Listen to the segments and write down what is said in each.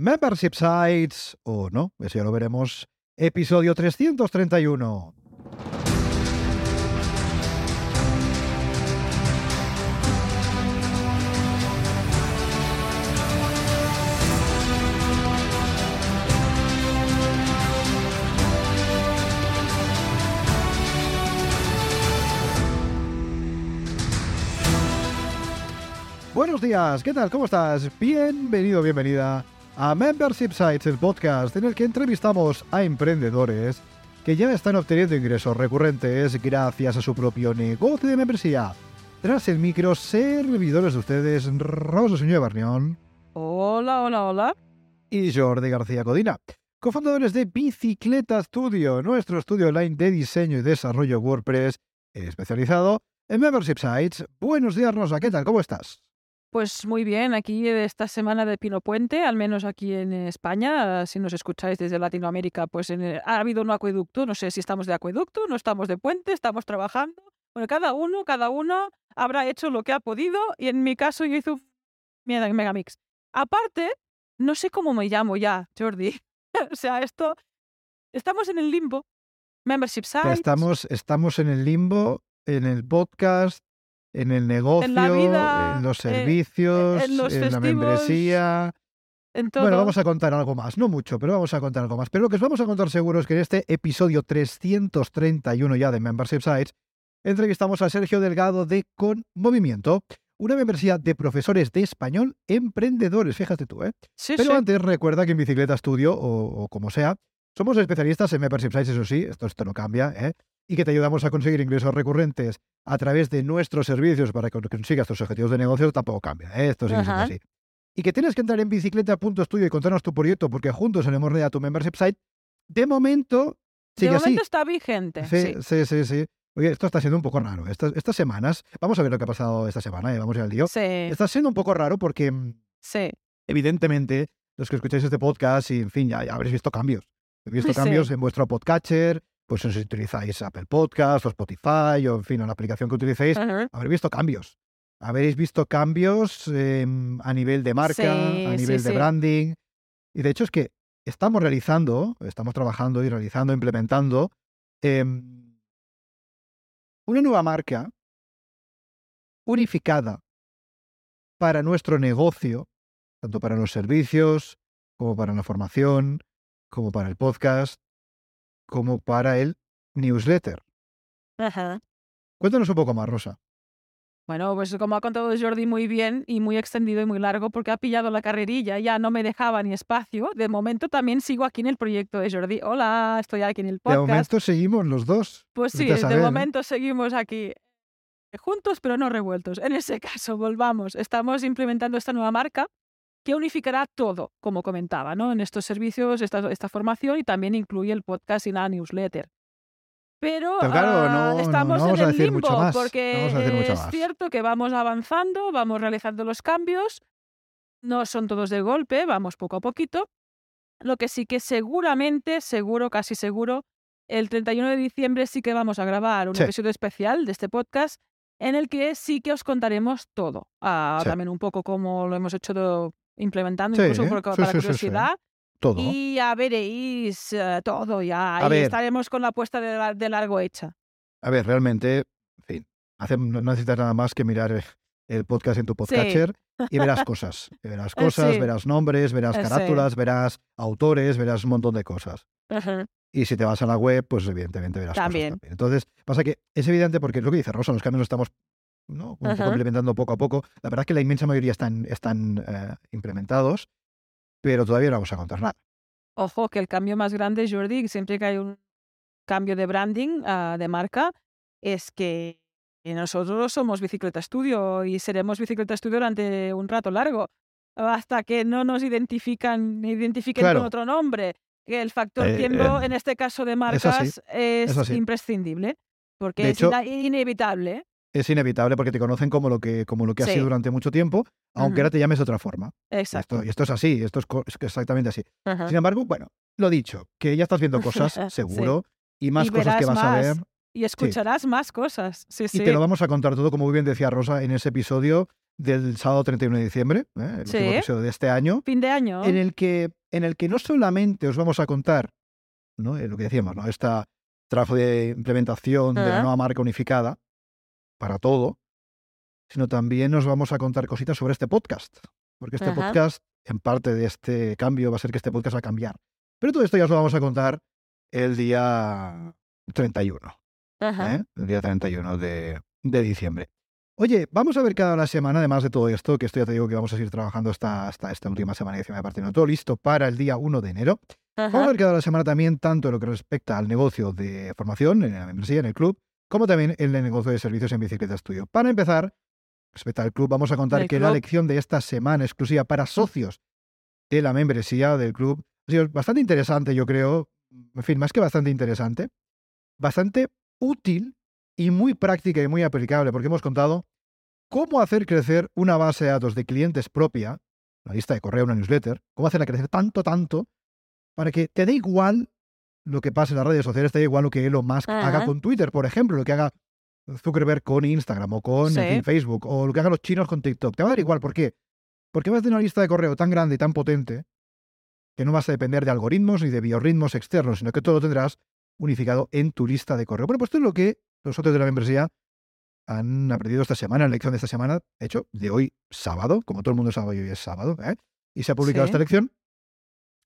Membership Sites o no, eso ya lo veremos. Episodio 331. Buenos días, ¿qué tal? ¿Cómo estás? Bienvenido, bienvenida a Membership Sites, el podcast en el que entrevistamos a emprendedores que ya están obteniendo ingresos recurrentes gracias a su propio negocio de membresía. Tras el micro, servidores de ustedes, Rosa Señor Barnión Hola, hola, hola. y Jordi García Codina, cofundadores de Bicicleta Studio, nuestro estudio online de diseño y desarrollo WordPress especializado en Membership Sites. Buenos días, Rosa, ¿qué tal? ¿Cómo estás? Pues muy bien, aquí esta semana de Pino Puente, al menos aquí en España, si nos escucháis desde Latinoamérica, pues en el- ha habido un acueducto, no sé si estamos de acueducto, no estamos de puente, estamos trabajando. Bueno, cada uno, cada uno habrá hecho lo que ha podido y en mi caso yo hice un mega- megamix. Aparte, no sé cómo me llamo ya, Jordi. o sea, esto, estamos en el limbo. Membership Ya sites. estamos, estamos en el limbo, en el podcast, en el negocio, vida, en los eh, servicios, en los la membresía. en todo. Bueno, vamos a contar algo más, no mucho, pero vamos a contar algo más. Pero lo que os vamos a contar seguro es que en este episodio 331 ya de Membership Sites, entrevistamos a Sergio Delgado de Con Movimiento, una membresía de profesores de español emprendedores, fíjate tú, ¿eh? Sí, Pero sí. antes recuerda que en Bicicleta Studio, o, o como sea, somos especialistas en Membership Sites, eso sí, esto, esto no cambia, ¿eh? Y que te ayudamos a conseguir ingresos recurrentes a través de nuestros servicios para que consigas tus objetivos de negocio, tampoco cambia, ¿eh? esto sigue siendo así. Y que tienes que entrar en bicicleta.studio y contarnos tu proyecto porque juntos haremos realidad tu Membership Site. De momento, de sigue así. momento está vigente. Sí, Sí. sí, sí, sí. Oye, esto está siendo un poco raro. Estas, estas semanas, vamos a ver lo que ha pasado esta semana, ¿eh? vamos a ir al lío. Sí, Está siendo un poco raro porque mm, sí. evidentemente, los que escucháis este podcast, y en fin, ya, ya habréis visto cambios. Habéis visto Sí. cambios en vuestro podcatcher, pues si utilizáis Apple Podcast o Spotify o en fin, o la aplicación que utilicéis, Ajá. habréis visto cambios. Habréis visto cambios em, a nivel de marca, Sí, a sí, nivel de sí. branding. Y de hecho es que estamos realizando, estamos trabajando y realizando, implementando em, una nueva marca unificada para nuestro negocio, tanto para los servicios, como para la formación, como para el podcast, como para el newsletter. Ajá. Cuéntanos un poco más, Rosa. Bueno, pues como ha contado Jordi muy bien y muy extendido y muy largo, porque ha pillado la carrerilla, ya no me dejaba ni espacio. De momento también sigo aquí en el proyecto de Jordi. Hola, estoy aquí en el De podcast. momento seguimos los dos. pues sí, de ¿eh? momento seguimos aquí eh, juntos, pero no revueltos. En ese caso, volvamos. Estamos implementando esta nueva marca que unificará todo, como comentaba, ¿no? En estos servicios, esta, esta formación y también incluye el podcast y la newsletter. Pero, Pero claro, ah, no- estamos no en el mucho limbo más, porque es más. cierto que vamos avanzando, vamos realizando los cambios, no son todos de golpe, vamos poco a poquito. Lo que sí que seguramente, seguro, casi seguro, el 31 de diciembre sí que vamos a grabar un Sí. episodio especial de este podcast en el que sí que os contaremos todo. Ah, Sí. También un poco como lo hemos hecho implementando, Sí, incluso por- sí, para sí, sí, sí. curiosidad. Todo. Y ya veréis eh, todo, ya. A Ahí ver. estaremos con la apuesta de, la- de largo hecha. A ver, realmente, en fin, hace- no necesitas nada más que mirar el podcast en tu podcatcher y verás cosas. Y Verás Eh, cosas, verás nombres, verás Eh, carátulas, verás autores, verás un montón de cosas. Y si te vas a la web, pues evidentemente verás También. cosas también. Entonces, pasa que es evidente porque es lo que dice Rosa, los cambios los estamos ¿no? un poco implementando poco a poco. La verdad es que la inmensa mayoría están, están eh, implementados, pero todavía no vamos a contar nada. Ojo, que el cambio más grande, Jordi, siempre que hay un cambio de branding, ah, de marca, es que nosotros somos Bicicleta Studio y seremos Bicicleta Studio durante un rato largo, hasta que no nos identifican, identifiquen Claro. con otro nombre. Que El factor Eh, tiempo, eh, en este caso de marcas, es, imprescindible, porque De es hecho- inevitable. Es inevitable porque te conocen como lo que, como lo que ha Sí. sido durante mucho tiempo, aunque ahora te llames de otra forma. Y Exacto. Esto, y esto es así, esto es, exactamente así. Ajá. Sin embargo, bueno, lo dicho, que ya estás viendo cosas, Sí. seguro, y más Y cosas que vas a más. ver. Y escucharás más cosas. Sí, Y te lo vamos a contar todo, como muy bien decía Rosa, en ese episodio del sábado 31 de diciembre, ¿eh? el último episodio de este año, Fin de año. en el que en el que no solamente os vamos a contar ¿no? Eh, lo que decíamos, ¿no? esta trabajo de implementación de la nueva marca unificada para todo, sino también nos vamos a contar cositas sobre este podcast, porque este Ajá. podcast, en parte de este cambio, va a ser que este podcast va a cambiar. Pero todo esto ya os lo vamos a contar el día 31, Ajá. ¿eh? el día 31 de, de diciembre. Oye, vamos a ver cada la semana, además de todo esto, que esto ya te digo que vamos a seguir trabajando hasta, hasta esta última semana de diciembre, partiendo todo listo para el día 1 de enero. Vamos a ver cada la semana también tanto en lo que respecta al negocio de formación, en la membresía, en el club, como también en el negocio de servicios en bicicletas tuyo. Para empezar, respecto al club, vamos a contar que la lección de esta semana exclusiva para socios de la membresía del club ha sido bastante interesante, yo creo. En fin, más que bastante interesante, bastante útil y muy práctica y muy aplicable, porque hemos contado cómo hacer crecer una base de datos de clientes propia, una lista de correo, una newsletter, cómo hacerla crecer tanto, tanto, para que te dé igual lo que pase en las redes sociales, te da igual lo que Elon Musk haga Ajá. con Twitter, por ejemplo, lo que haga Zuckerberg con Instagram o con en Sí. fin, Facebook, o lo que hagan los chinos con TikTok. Te va a dar igual, ¿por qué? Porque vas a tener una lista de correo tan grande y tan potente que no vas a depender de algoritmos ni de biorritmos externos, sino que todo lo tendrás unificado en tu lista de correo. Bueno, pues esto es lo que los socios de la membresía han aprendido esta semana, en la lección de esta semana, de hecho, de hoy sábado, como todo el mundo sabe, hoy es sábado, ¿eh? y se ha publicado Sí. esta lección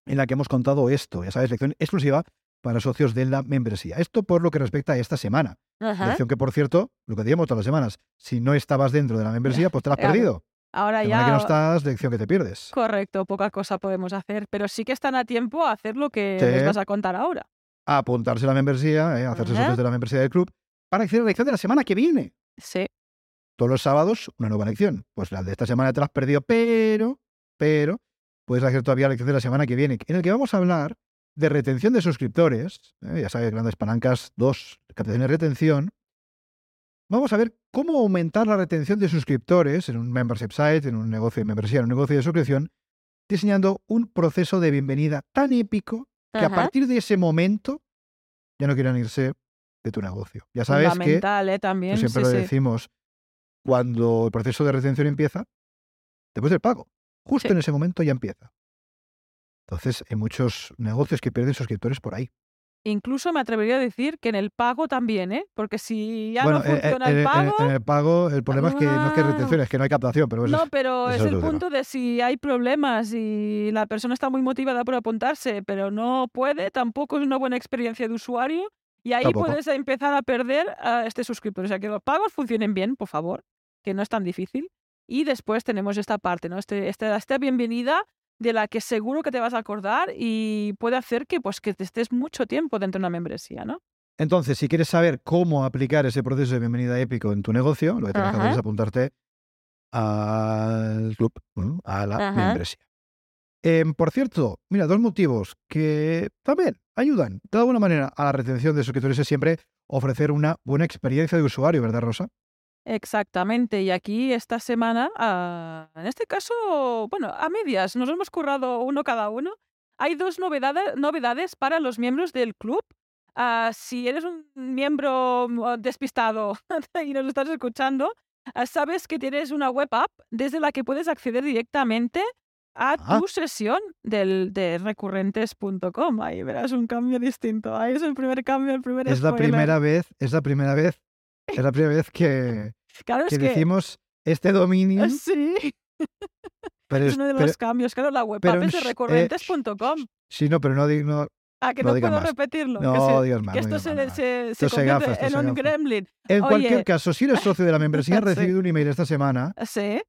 en la que hemos contado esto, ya sabes, lección exclusiva para socios de la membresía. Esto por lo que respecta a esta semana. Ajá. Lección que, por cierto, lo que decíamos todas las semanas, si no estabas dentro de la membresía, pues te la has perdido. Ahora ya. que no estás, lección que te pierdes. Correcto, poca cosa podemos hacer, pero sí que están a tiempo a hacer lo que Sí. les vas a contar ahora. A apuntarse a la membresía, ¿eh? a hacerse Ajá. socios de la membresía del club, para a la lección de la semana que viene. Sí. todos los sábados una nueva lección. Pues la de esta semana te la has perdido, pero, pero, puedes hacer todavía la lección de la semana que viene, en el que vamos a hablar de retención de suscriptores. ¿eh? Ya sabes, grandes palancas 2, captación y retención. Vamos a ver cómo aumentar la retención de suscriptores en un membership site, en un negocio de membresía, en un negocio de suscripción, diseñando un proceso de bienvenida tan épico que a partir de ese momento ya no quieran irse de tu negocio. Ya sabes que Fundamental, ¿eh? También. pues siempre sí, lo sí. decimos, cuando el proceso de retención empieza, después del pago. Justo Sí. en ese momento ya empieza. Entonces, hay muchos negocios que pierden suscriptores por ahí. Incluso me atrevería a decir que en el pago también, ¿eh? Porque si ya bueno, no eh, eh, funciona en, el en- pago. en el pago, el problema es que no es que Ah. retención, es que no hay captación, pero No, es- pero es es el punto de si hay problemas y la persona está muy motivada por apuntarse, pero no puede, tampoco es una buena experiencia de usuario y ahí Tampoco. puedes empezar a perder a este suscriptor. O sea, que los pagos funcionen bien, por favor, que no es tan difícil. Y después tenemos esta parte, ¿no? Este, esta, esta bienvenida de la que seguro que te vas a acordar y puede hacer que, pues, que te estés mucho tiempo dentro de una membresía, ¿no? Entonces, si quieres saber cómo aplicar ese proceso de bienvenida épico en tu negocio, lo que tienes que hacer es apuntarte al club, ¿no? a la Ajá. membresía. Em, por cierto, mira, dos motivos que también ayudan de alguna manera a la retención de suscriptores es siempre ofrecer una buena experiencia de usuario, ¿verdad, Rosa? Exactamente, y aquí esta semana, ah, en este caso, bueno, a medias, nos hemos currado uno cada uno. Hay dos novedades, novedades para los miembros del club. Ah, si eres un miembro mm, despistado y nos estás escuchando, ah, sabes que tienes una web app desde la que puedes acceder directamente a Ah. tu sesión del, de recurrentes.com. Ahí verás un cambio distinto. Ahí es el primer cambio, el primer Es la spoiler. primera vez, es la primera vez, es la primera vez que, Claro, que es que... decimos este dominio, Sí. pero, Es es- uno de pero- los cambios. Claro, la web sh- eh, sí, no, pero no, no, Ah, que no puedo más. repetirlo. que no que no esto digas se, se, se Esto se convierte gafa, esto en un gremlin. En cualquier caso, si eres socio de la membresía, has Sí. recibido un email esta semana. Sí, De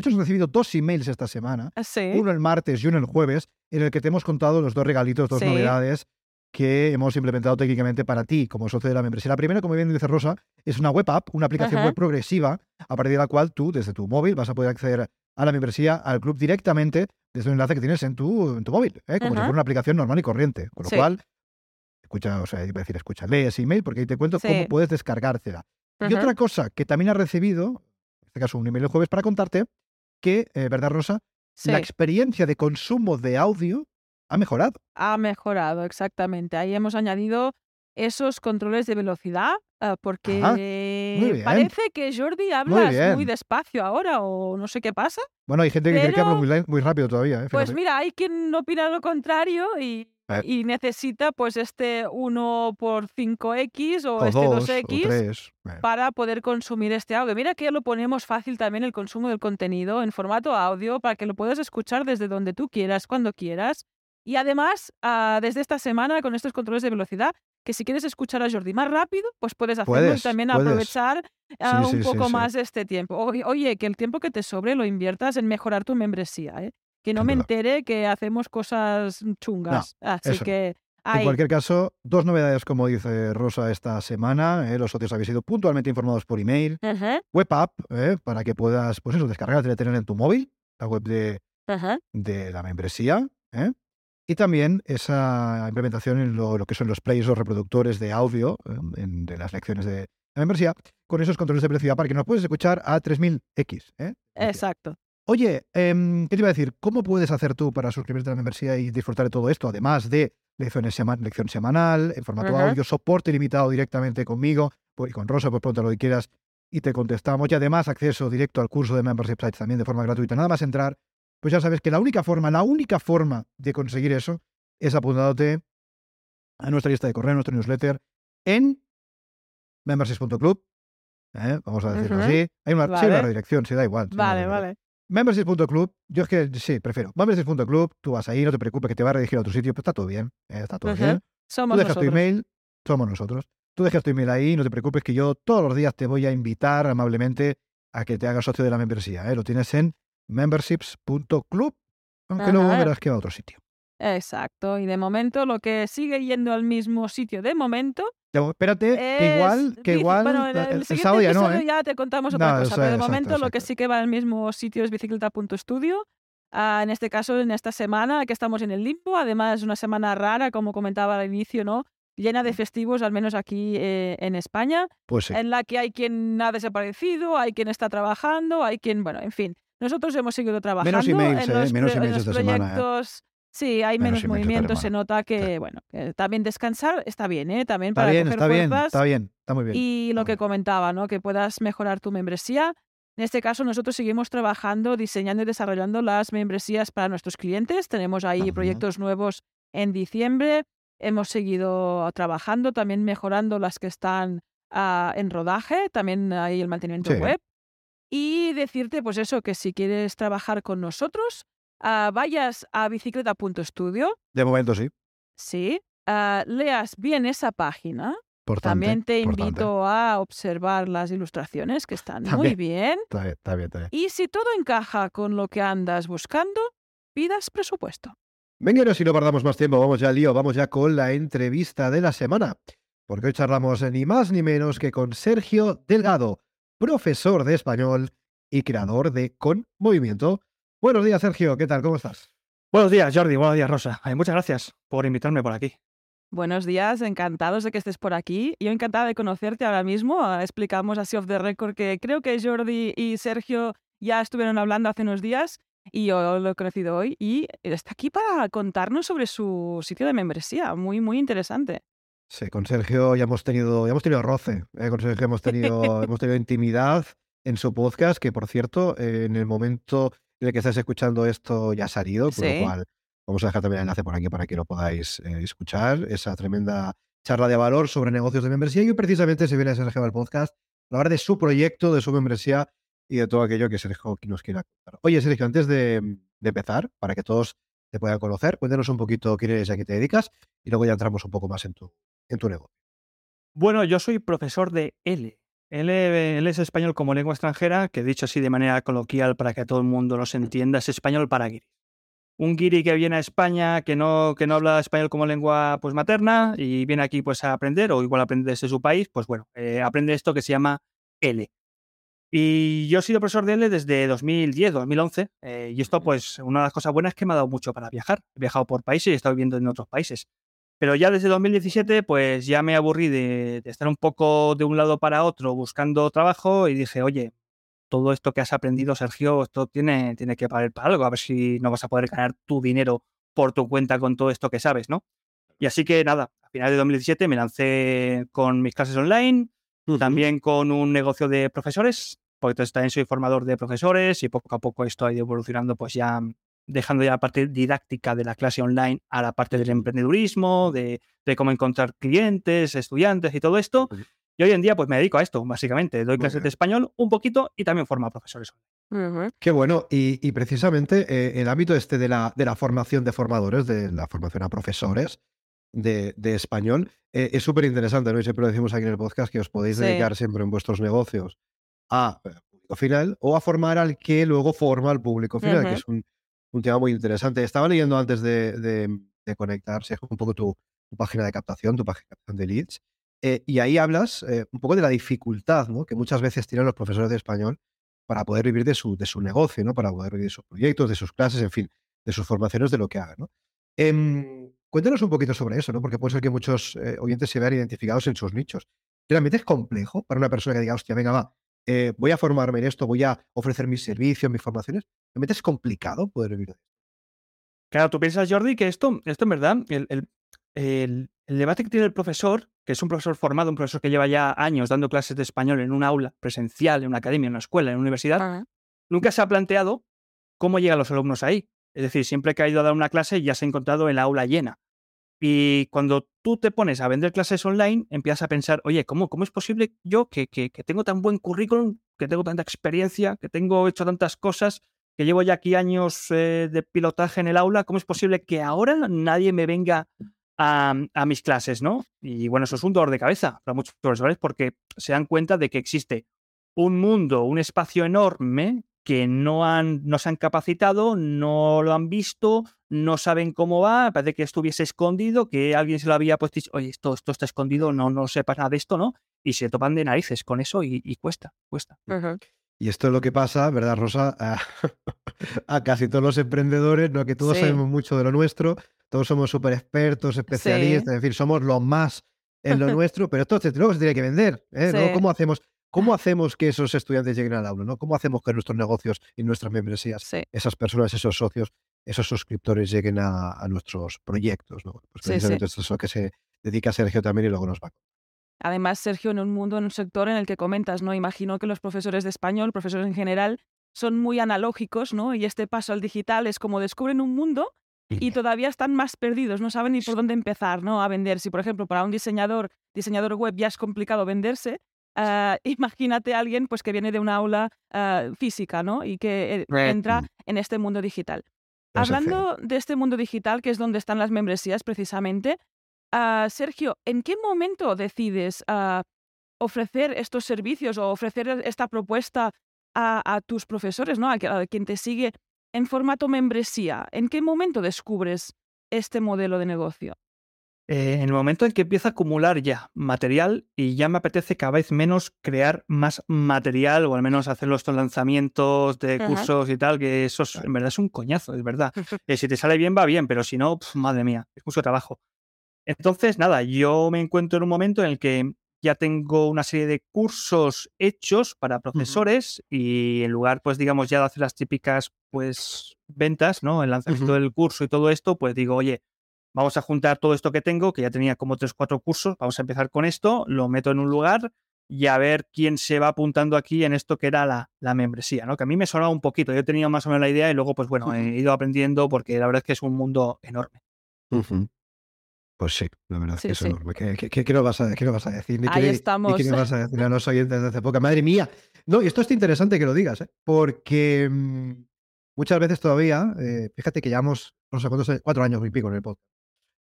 hecho, has recibido dos emails esta semana. sí. Uno el martes y uno el jueves, en el que te hemos contado los dos regalitos, dos Sí. novedades que hemos implementado técnicamente para ti como socio de la membresía. La primera, como bien dice Rosa, es una web app, una aplicación Ajá. web progresiva, a partir de la cual tú, desde tu móvil, vas a poder acceder a la membresía, al club directamente desde un enlace que tienes en tu, en tu móvil, ¿eh? como si fuera una aplicación normal y corriente. Con lo Sí. cual, escucha, o sea, iba a decir, escucha, lee ese email porque ahí te cuento Sí. cómo puedes descargártela. Y otra cosa que también has recibido, en este caso un email el jueves, para contarte que, eh, ¿verdad, Rosa? Sí, La experiencia de consumo de audio ha mejorado. ha mejorado, exactamente. Ahí hemos añadido esos controles de velocidad, ah, porque parece que Jordi hablas muy despacio ahora o no sé qué pasa. Bueno, hay gente que cree que Pero, muy, rápido todavía, ¿eh? pues mira, hay quien opina lo contrario y, Eh, y necesita pues este 1 por 5X o o este dos, o 2X tres. eh. para poder consumir este audio. Mira que ya lo ponemos fácil también el consumo del contenido en formato audio para que lo puedas escuchar desde donde tú quieras, cuando quieras. Y además, ah, desde esta semana con estos controles de velocidad, que si quieres escuchar a Jordi más rápido, pues puedes hacerlo y Puedes, también puedes. aprovechar ah, Sí, un sí, poco sí. más este tiempo. Oye, oye, que el tiempo que te sobre lo inviertas en mejorar tu membresía, ¿eh? Que no me duda. entere que hacemos cosas No, chungas. Así eso no. que En cualquier caso, dos novedades, como dice Rosa, esta semana. ¿eh? Los socios habéis sido puntualmente informados por email. Ajá, Web app, ¿eh? para que puedas, pues eso, descargarte y tener en tu móvil, la web de, ajá. de la membresía. ¿eh? Y también esa implementación en lo, lo que son los players o reproductores de audio en- de las lecciones de la membresía, con esos controles de velocidad para que nos puedes escuchar a 3000X. ¿eh? Exacto. Oye, em, ¿qué te iba a decir? ¿Cómo puedes hacer tú para suscribirte a la membresía y disfrutar de todo esto? Además de lecciones sema- lección semanal, en formato audio, soporte ilimitado directamente conmigo pues, y con Rosa, pues pronto lo que quieras y te contestamos. Y además acceso directo al curso de Membership Sites también de forma gratuita. Nada más entrar, pues ya sabes que la única forma, la única forma de conseguir eso es apuntándote a nuestra lista de correo, a nuestro newsletter en memberships.club. ¿eh? Vamos a decirlo así. Hay una, sí, redirección, sí, da igual. Vale, vale. Membership.club, yo es que sí, prefiero. Membership.club, tú vas ahí, no te preocupes que te va a redirigir a otro sitio, pues está todo bien, eh, está todo bien. Tú Somos dejas tu email, somos nosotros. Tú dejas tu email ahí, no te preocupes que yo todos los días te voy a invitar amablemente a que te hagas socio de la membresía. ¿eh? Lo tienes en memberships.club, aunque luego Ajá. verás que va a otro sitio. Exacto. Y de momento lo que sigue yendo al mismo sitio de momento espérate, que es... igual, que igual Bueno, en eh, el, el, siguiente sábado ya no, ¿eh? ya te contamos otra No, cosa, pero de exacto, momento lo que sí que va al mismo sitio es bicicleta.studio. Ah, en este caso, en esta semana que estamos en el limbo, además una semana rara, como comentaba al inicio, ¿no? Llena de festivos, al menos aquí eh, en España, Pues sí. en la que hay quien ha desaparecido, hay quien está trabajando, hay quien, bueno, en fin. Nosotros hemos seguido trabajando emails, en eh, los, menos pro- en emails los esta semana, eh. proyectos. Sí, hay Menos menos, emails esta movimiento, se nota que, Sí. bueno, que también descansar está bien, ¿eh? También Está para bien, coger está bien, está bien, está muy bien. y lo está que bien. comentaba, ¿no? Que puedas mejorar tu membresía. En este caso, nosotros seguimos trabajando, diseñando y desarrollando las membresías para nuestros clientes. Tenemos ahí proyectos nuevos en diciembre. Hemos seguido trabajando, también mejorando las que están ah, en rodaje, también hay el mantenimiento Sí. web. Y decirte, pues eso, que si quieres trabajar con nosotros, ah, vayas a bicicleta.studio, De momento sí. sí, ah, leas bien esa página, también te invito a observar las ilustraciones que están muy bien. Está bien, está bien, está bien. Y si todo encaja con lo que andas buscando, pidas presupuesto. Venga, si no perdamos más tiempo, vamos ya al lío, vamos ya con la entrevista de la semana. Porque hoy charlamos ni más ni menos que con Sergio Delgado, profesor de español y creador de Con Movimiento. Buenos días, Sergio, ¿qué tal? ¿Cómo estás? Buenos días, Jordi. Buenos días, Rosa. Eh, muchas gracias por invitarme por aquí. Buenos días, encantados de que estés por aquí. Yo encantada de conocerte ahora mismo. Ah, Explicamos así off the record que creo que Jordi y Sergio ya estuvieron hablando hace unos días y yo lo he conocido hoy y está aquí para contarnos sobre su sitio de membresía. Muy, muy interesante. Sí, con Sergio ya hemos tenido, ya hemos tenido roce, ¿eh? con Sergio hemos tenido, hemos tenido intimidad en su podcast, que por cierto, eh, en el momento en el que estáis escuchando esto ya ha salido, por Sí. lo cual vamos a dejar también el enlace por aquí para que lo podáis eh, escuchar, esa tremenda charla de valor sobre negocios de membresía. Y hoy precisamente se viene Sergio al podcast a hablar de su proyecto, de su membresía y de todo aquello que Sergio nos quiera contar. Oye, Sergio, antes de, de empezar, para que todos te puedan conocer, cuéntanos un poquito quién eres y a qué te dedicas y luego ya entramos un poco más en tu, en tu negocio. Bueno, yo soy profesor de L. L, L es español como lengua extranjera, que dicho así de manera coloquial para que todo el mundo nos entienda, es español para guiris. Un guiri que viene a España, que no, que no habla español como lengua pues, materna y viene aquí pues, a aprender, o igual aprende desde su país, pues bueno, eh, aprende esto que se llama L. Y yo he sido profesor de L desde 2010, 2011, eh, y esto pues una de las cosas buenas es que me ha dado mucho para viajar. He viajado por países y he estado viviendo en otros países. Pero ya desde 2017, pues ya me aburrí de, de, estar un poco de un lado para otro buscando trabajo y dije, oye, todo esto que has aprendido, Sergio, esto tiene, tiene que valer para algo, a ver si no vas a poder ganar tu dinero por tu cuenta con todo esto que sabes, ¿no? Y así que nada, a finales de 2017 me lancé con mis clases online, también con un negocio de profesores, porque entonces también soy formador de profesores y poco a poco esto ha ido evolucionando, pues ya dejando ya la parte didáctica de la clase online a la parte del emprendedurismo, de, cómo encontrar clientes, estudiantes y todo esto. Y hoy en día pues me dedico a esto, básicamente. Doy clases de español un poquito y también formo a profesores. Qué bueno. Y, precisamente eh, el ámbito este de la, de la formación de formadores, de la formación a profesores de, español, eh, es súper interesante, ¿no? Y siempre lo decimos aquí en el podcast que os podéis dedicar siempre en vuestros negocios a eh, público final o a formar al que luego forma al público final, que es un, un, tema muy interesante. Estaba leyendo antes de, conectarse un poco tu, página de captación, tu página de leads, eh, y ahí hablas eh, un poco de la dificultad ¿no? que muchas veces tienen los profesores de español para poder vivir de su, de su negocio, ¿no? para poder vivir de sus proyectos, de sus clases, en fin, de sus formaciones, de lo que hagan. Em, cuéntanos un poquito sobre eso, ¿no? porque puede ser que muchos eh, oyentes se vean identificados en sus nichos. ¿Realmente es complejo para una persona que diga, hostia, venga, va, voy a formarme en esto, voy a ofrecer mis servicios, mis formaciones? ¿Realmente es complicado poder vivir de? Claro, tú piensas, Jordi, que esto, esto en verdad, el, el, debate que tiene el profesor, que es un profesor formado, un profesor que lleva ya años dando clases de español en un aula presencial, en una academia, en una escuela, en una universidad, nunca se ha planteado cómo llegan los alumnos ahí. Es decir, siempre que ha ido a dar una clase ya se ha encontrado el aula llena. Y cuando tú te pones a vender clases online, empiezas a pensar, oye, ¿cómo, cómo es posible yo que, que, tengo tan buen currículum, que tengo tanta experiencia, que tengo hecho tantas cosas, que llevo ya aquí años eh, de pilotaje en el aula, ¿cómo es posible que ahora nadie me venga a, mis clases, ¿no? Y bueno, eso es un dolor de cabeza para muchos profesores porque se dan cuenta de que existe un mundo, un espacio enorme que no, han, no se han capacitado, no lo han visto, no saben cómo va, parece que estuviese escondido, que alguien se lo había puesto y oye, esto, esto está escondido, no, no sepas nada de esto, ¿no? Y se topan de narices con eso y, cuesta, cuesta. Y esto es lo que pasa, ¿verdad, Rosa? A, casi todos los emprendedores, ¿no? Que todos sabemos mucho de lo nuestro, todos somos súper expertos, especialistas, en fin, somos los más en lo nuestro, pero esto luego se tiene que vender. ¿eh? ¿Cómo, hacemos, ¿Cómo hacemos que esos estudiantes lleguen al aula? ¿no? ¿Cómo hacemos que nuestros negocios y nuestras membresías, esas personas, esos socios, esos suscriptores lleguen a, nuestros proyectos? ¿no? Pues precisamente esto es lo que se dedica Sergio también y luego nos va. Además, Sergio, en un mundo, en un sector en el que comentas, ¿no? Imagino que los profesores de español, profesores en general, son muy analógicos, ¿no? Y este paso al digital es como descubren un mundo y todavía están más perdidos, no saben ni por dónde empezar ¿no? a vender. Si, por ejemplo, para un diseñador, diseñador web ya es complicado venderse, ah, imagínate a alguien pues, que viene de una aula ah, física ¿no? y que eh, entra en este mundo digital. Hablando de este mundo digital, que es donde están las membresías precisamente, uh, Sergio, ¿en qué momento decides ofrecer estos servicios o ofrecer esta propuesta a, tus profesores, ¿no? a quien te sigue en formato membresía? ¿En qué momento descubres este modelo de negocio? Eh, en el momento en que empieza a acumular ya material y ya me apetece cada vez menos crear más material o al menos hacer los lanzamientos de cursos y tal, que eso en verdad es un coñazo, es verdad. Eh, si te sale bien, va bien, pero si no, madre mía, es mucho trabajo. Entonces, nada, yo me encuentro en un momento en el que ya tengo una serie de cursos hechos para profesores y en lugar, pues digamos, ya de hacer las típicas, pues, ventas, ¿no? El lanzamiento del curso y todo esto, pues digo, oye, vamos a juntar todo esto que tengo, que ya tenía como tres, cuatro cursos, vamos a empezar con esto, lo meto en un lugar y a ver quién se va apuntando aquí en esto que era la, la membresía, ¿no? Que a mí me sonaba un poquito, yo tenía más o menos la idea y luego, pues bueno, he ido aprendiendo porque la verdad es que es un mundo enorme. Pues sí, la verdad es que es enorme. ¿Qué, nos vas a, vas a, decir? Ahí estamos. qué vas a decir a los oyentes de hace poca? Madre mía. No, y esto es interesante que lo digas, ¿eh? porque mm, muchas veces todavía, eh, fíjate que llevamos, no sé cuántos, cuatro años y pico en el podcast.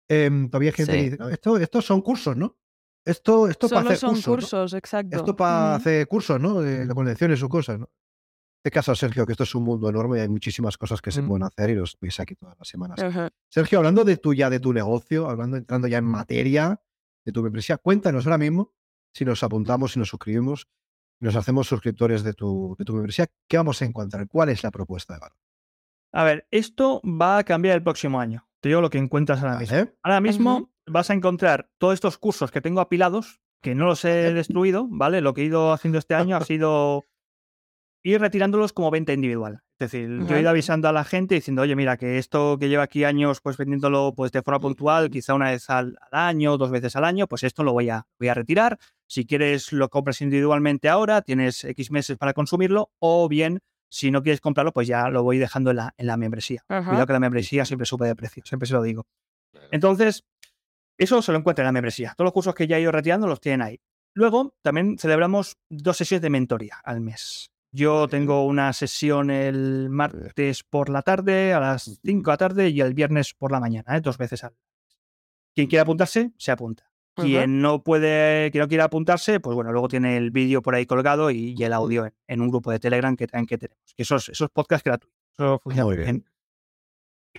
Em, todavía hay gente que dice, esto, estos son cursos, ¿no? Esto, esto para hacer son cursos, exacto. Esto para hacer cursos, ¿no? De, de convenciones o cosas, ¿no? Te caso, Sergio, que esto es un mundo enorme y hay muchísimas cosas que se mm. pueden hacer y los veis aquí todas las semanas. Sergio, hablando de tu ya de tu negocio, hablando, entrando ya en materia de tu empresa, cuéntanos ahora mismo si nos apuntamos, si nos suscribimos, nos hacemos suscriptores de tu, de tu membresía, ¿qué vamos a encontrar? ¿Cuál es la propuesta de valor? A ver, esto va a cambiar el próximo año. Te digo lo que encuentras ahora mismo. Ahora mismo vas a encontrar todos estos cursos que tengo apilados, que no los he destruido, ¿vale? Lo que he ido haciendo este año ha sido ir retirándolos como venta individual. Es decir, yo he ido avisando a la gente diciendo, oye, mira, que esto que lleva aquí años pues vendiéndolo pues de forma puntual, quizá una vez al, año, dos veces al año, pues esto lo voy a, voy a retirar. Si quieres lo compras individualmente ahora, tienes X meses para consumirlo, o bien si no quieres comprarlo, pues ya lo voy dejando en la, en la membresía. Cuidado que la membresía siempre sube de precio, siempre se lo digo. Entonces, eso se lo encuentra en la membresía. Todos los cursos que ya he ido retirando los tienen ahí. Luego, también celebramos dos sesiones de mentoría al mes. Yo tengo una sesión el martes por la tarde, a las 5 de la tarde, y el viernes por la mañana, ¿eh? dos veces al. Quien quiera apuntarse, se apunta. Quien no puede, quien no quiera apuntarse, pues bueno, luego tiene el vídeo por ahí colgado y, el audio en, un grupo de Telegram que también que tenemos. Que esos, esos podcasts gratuitos. Eso funciona muy bien.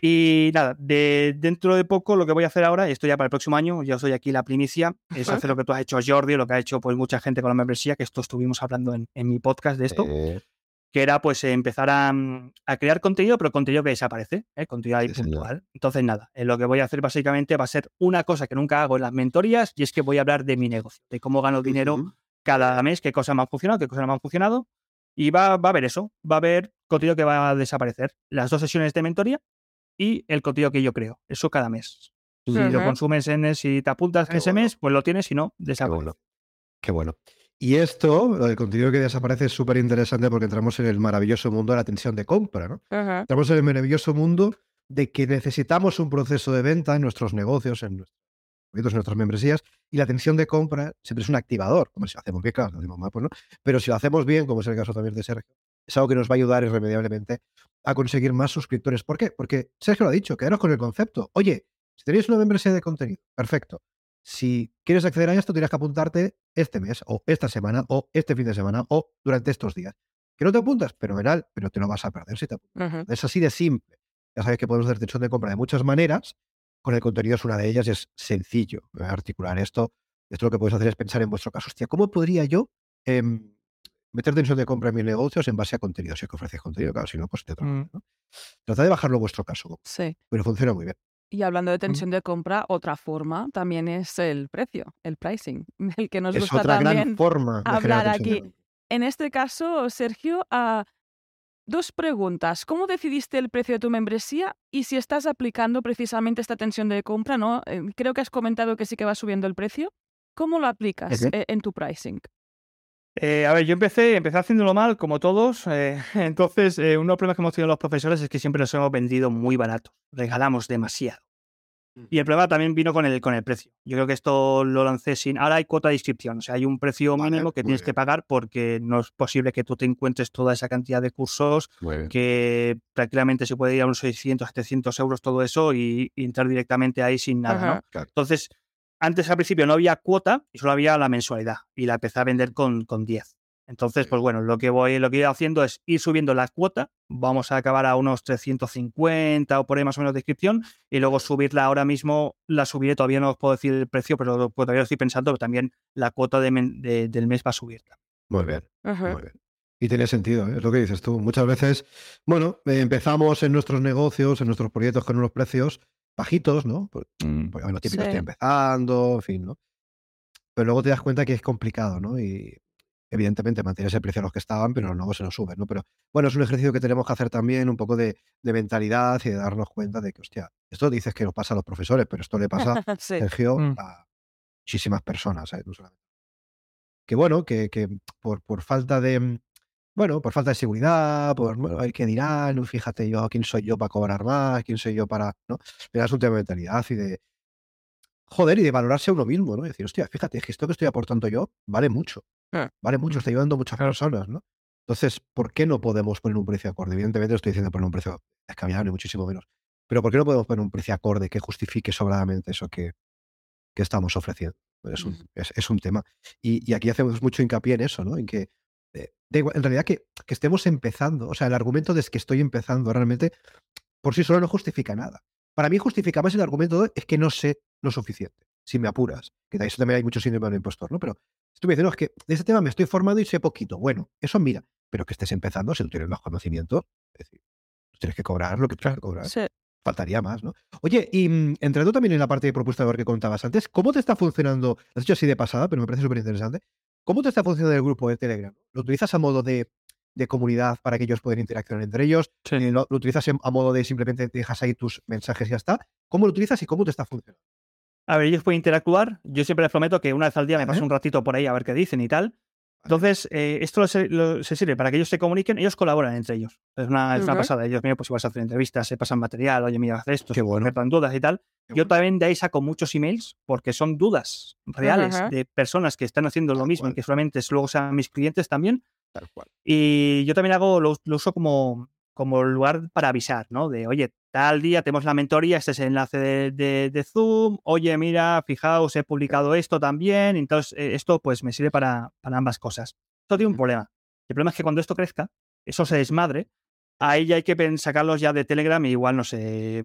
Y nada, de, dentro de poco lo que voy a hacer ahora, y esto ya para el próximo año, ya soy aquí la primicia, es hacer lo que tú has hecho Jordi, lo que ha hecho pues mucha gente con la membresía, que esto estuvimos hablando en, mi podcast de esto, que era pues empezar mm, a, crear contenido, pero contenido que desaparece, ¿eh? contenido ahí puntual. Entonces nada, eh, lo que voy a hacer básicamente va a ser una cosa que nunca hago en las mentorías, y es que voy a hablar de mi negocio, de cómo gano dinero cada mes, qué cosas me han funcionado, qué cosas no me han funcionado, y va, va a haber eso, va a haber contenido que va a desaparecer. Las dos sesiones de mentoría y el contenido que yo creo. Eso cada mes. Si lo consumes en si te apuntas en ese mes, pues lo tienes, si no, desaparece. Qué bueno. Y esto, el contenido que desaparece es súper interesante porque entramos en el maravilloso mundo de la tensión de compra, ¿no? Entramos en el maravilloso mundo de que necesitamos un proceso de venta en nuestros negocios, en nuestros en nuestras membresías, y la tensión de compra siempre es un activador. Como si lo hacemos bien, claro, lo hacemos mal, pues no. Pero si lo hacemos bien, como es el caso también de Sergio, es algo que nos va a ayudar irremediablemente a conseguir más suscriptores. ¿Por qué? Porque Sergio lo ha dicho, quedaros con el concepto. Oye, si tenéis una membresía de contenido, perfecto. Si quieres acceder a esto, tienes que apuntarte este mes, o esta semana, o este fin de semana, o durante estos días. Que no te apuntas, fenomenal, pero te lo vas a perder si te apuntas. Es así de simple. Ya sabéis que podemos hacer tensión de compra de muchas maneras. Con el contenido es una de ellas, es sencillo articular esto. Esto lo que puedes hacer es pensar en vuestro caso. Hostia, ¿cómo podría yo em, meter tensión de compra en mis negocios en base a contenido. Si que ofreces contenido, claro, si no, pues te otra mm. ¿no? Trata de bajarlo a vuestro caso. Sí. Pero funciona muy bien. Y hablando de tensión de compra, otra forma también es el precio, el pricing, el que nos es gusta otra gran forma de hablar aquí. En este caso, Sergio, uh, dos preguntas. ¿Cómo decidiste el precio de tu membresía y si estás aplicando precisamente esta tensión de compra? ¿no? Eh, creo que has comentado que sí que va subiendo el precio. ¿Cómo lo aplicas eh, en tu pricing? Eh, a ver, yo empecé, empecé haciéndolo mal, como todos. Eh, entonces, eh, uno de los problemas que hemos tenido los profesores es que siempre nos hemos vendido muy barato. Regalamos demasiado. Mm. Y el problema también vino con el, con el precio. Yo creo que esto lo lancé sin. Ahora hay cuota de inscripción, o sea, hay un precio mínimo que tienes que pagar porque no es posible que tú te encuentres toda esa cantidad de cursos que prácticamente se puede ir a unos 600, 700 euros todo eso y, entrar directamente ahí sin nada. ¿no? Entonces, antes al principio no había cuota y solo había la mensualidad y la empecé a vender con, con 10. Entonces, pues bueno, lo que voy, lo que he haciendo es ir subiendo la cuota. Vamos a acabar a unos 350 o por ahí más o menos de inscripción y luego subirla ahora mismo, la subiré, todavía no os puedo decir el precio, pero todavía lo estoy pensando, pero también la cuota del mes va a subir. Muy bien, muy bien. Y tiene sentido, ¿eh? es lo que dices tú. Muchas veces, bueno, eh, empezamos en nuestros negocios, en nuestros proyectos con unos precios bajitos, ¿no? Porque, mm. bueno, típico estoy empezando, en fin, ¿no? Pero luego te das cuenta que es complicado, ¿no? Y evidentemente mantienes el precio a los que estaban, pero luego se nos suben, ¿no? Pero bueno, es un ejercicio que tenemos que hacer también, un poco de, mentalidad y de darnos cuenta de que, hostia, esto dices que nos pasa a los profesores, pero esto le pasa, Sergio, mm. a muchísimas personas, ¿eh? Que bueno, que, que por, por falta de, bueno, por falta de seguridad, por, bueno, ver qué dirán, fíjate yo, quién soy yo para cobrar más, quién soy yo para, ¿no? Pero es un tema de mentalidad y de, joder, y de valorarse a uno mismo, ¿no? Y decir, hostia, fíjate, es que esto que estoy aportando yo vale mucho, ah. vale mucho, está ayudando a muchas personas, ¿no? Entonces, ¿por qué no podemos poner un precio acorde? Evidentemente estoy diciendo poner un precio descabellado, ni muchísimo menos. Pero ¿por qué no podemos poner un precio acorde que justifique sobradamente eso que, que estamos ofreciendo? Es un, es, un tema. Y, y, aquí hacemos mucho hincapié en eso, ¿no? En que en realidad que, estemos empezando, o sea, el argumento de que estoy empezando realmente por sí solo no justifica nada. Para mí justifica más el argumento de es que no sé lo suficiente, si me apuras. Que de eso también hay mucho síndrome del impostor, ¿no? Pero estuve diciendo, es que de este tema me estoy formando y sé poquito. Bueno, eso mira, pero que estés empezando, si tú tienes más conocimiento, es decir, tienes que cobrar lo que tienes que cobrar. Faltaría más, ¿no? Oye, y mm, entrando también en la parte de propuesta de valor que contabas antes, ¿cómo te está funcionando? Lo has hecho así de pasada, pero me parece súper interesante. ¿Cómo te está funcionando el grupo de Telegram? ¿Lo utilizas a modo de de comunidad para que ellos puedan interaccionar entre ellos. Sí. Eh, lo, lo utilizas a modo de simplemente dejas ahí tus mensajes y ya está. ¿Cómo lo utilizas y cómo te está funcionando? A ver, ellos pueden interactuar. Yo siempre les prometo que una vez al día me paso un ratito por ahí a ver qué dicen y tal. Entonces, eh, esto lo se, lo- se sirve para que ellos se comuniquen, ellos colaboran entre ellos. Es una, es una Ujú. pasada. Ellos, mira, pues igual se hacen entrevistas, se pasan material, oye, mira, haz esto, Qué se bueno. concretan dudas y tal. Qué Yo bueno. también de ahí saco muchos emails porque son dudas reales de personas que están haciendo lo mismo y que solamente luego sean mis clientes también. Tal cual. Y yo también hago, lo, lo uso como, como lugar para avisar, ¿no? De, oye, tal día tenemos la mentoría, este es el enlace de, de- de Zoom, oye, mira, fijaos, he publicado esto también, entonces eh, esto pues me sirve para, para ambas cosas. Esto tiene un problema. El problema es que cuando esto crezca, eso se desmadre, ahí ya hay que sacarlos ya de Telegram y igual, no sé,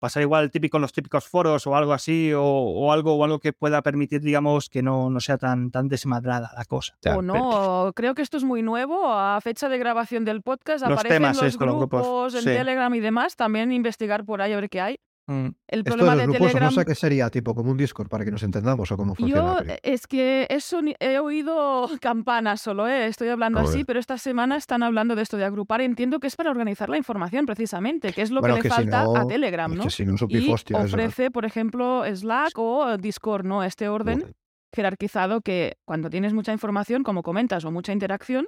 pasar igual típico en los típicos foros o algo así, o, o algo, o algo que pueda permitir, digamos, que no, no sea tan, tan desmadrada la cosa. O no, creo que esto es muy nuevo. A fecha de grabación del podcast Los aparecen temas, los esto, los grupos, grupos, en sí. Telegram y demás. También investigar por ahí a ver qué hay. Mm. El Esto de problema los de grupos, Telegram... Rosa, ¿qué sería? Tipo como un Discord para que nos entendamos o cómo funciona. Yo es que eso he oído campanas solo, ¿eh? estoy hablando así, pero esta semana están hablando de esto de agrupar. Entiendo que es para organizar la información precisamente, que es lo Bueno, que le si falta no- a Telegram, es ¿no? que si no Y eso. ofrece, por ejemplo, Slack o Discord, ¿no? Este orden jerarquizado que cuando tienes mucha información, como comentas, o mucha interacción,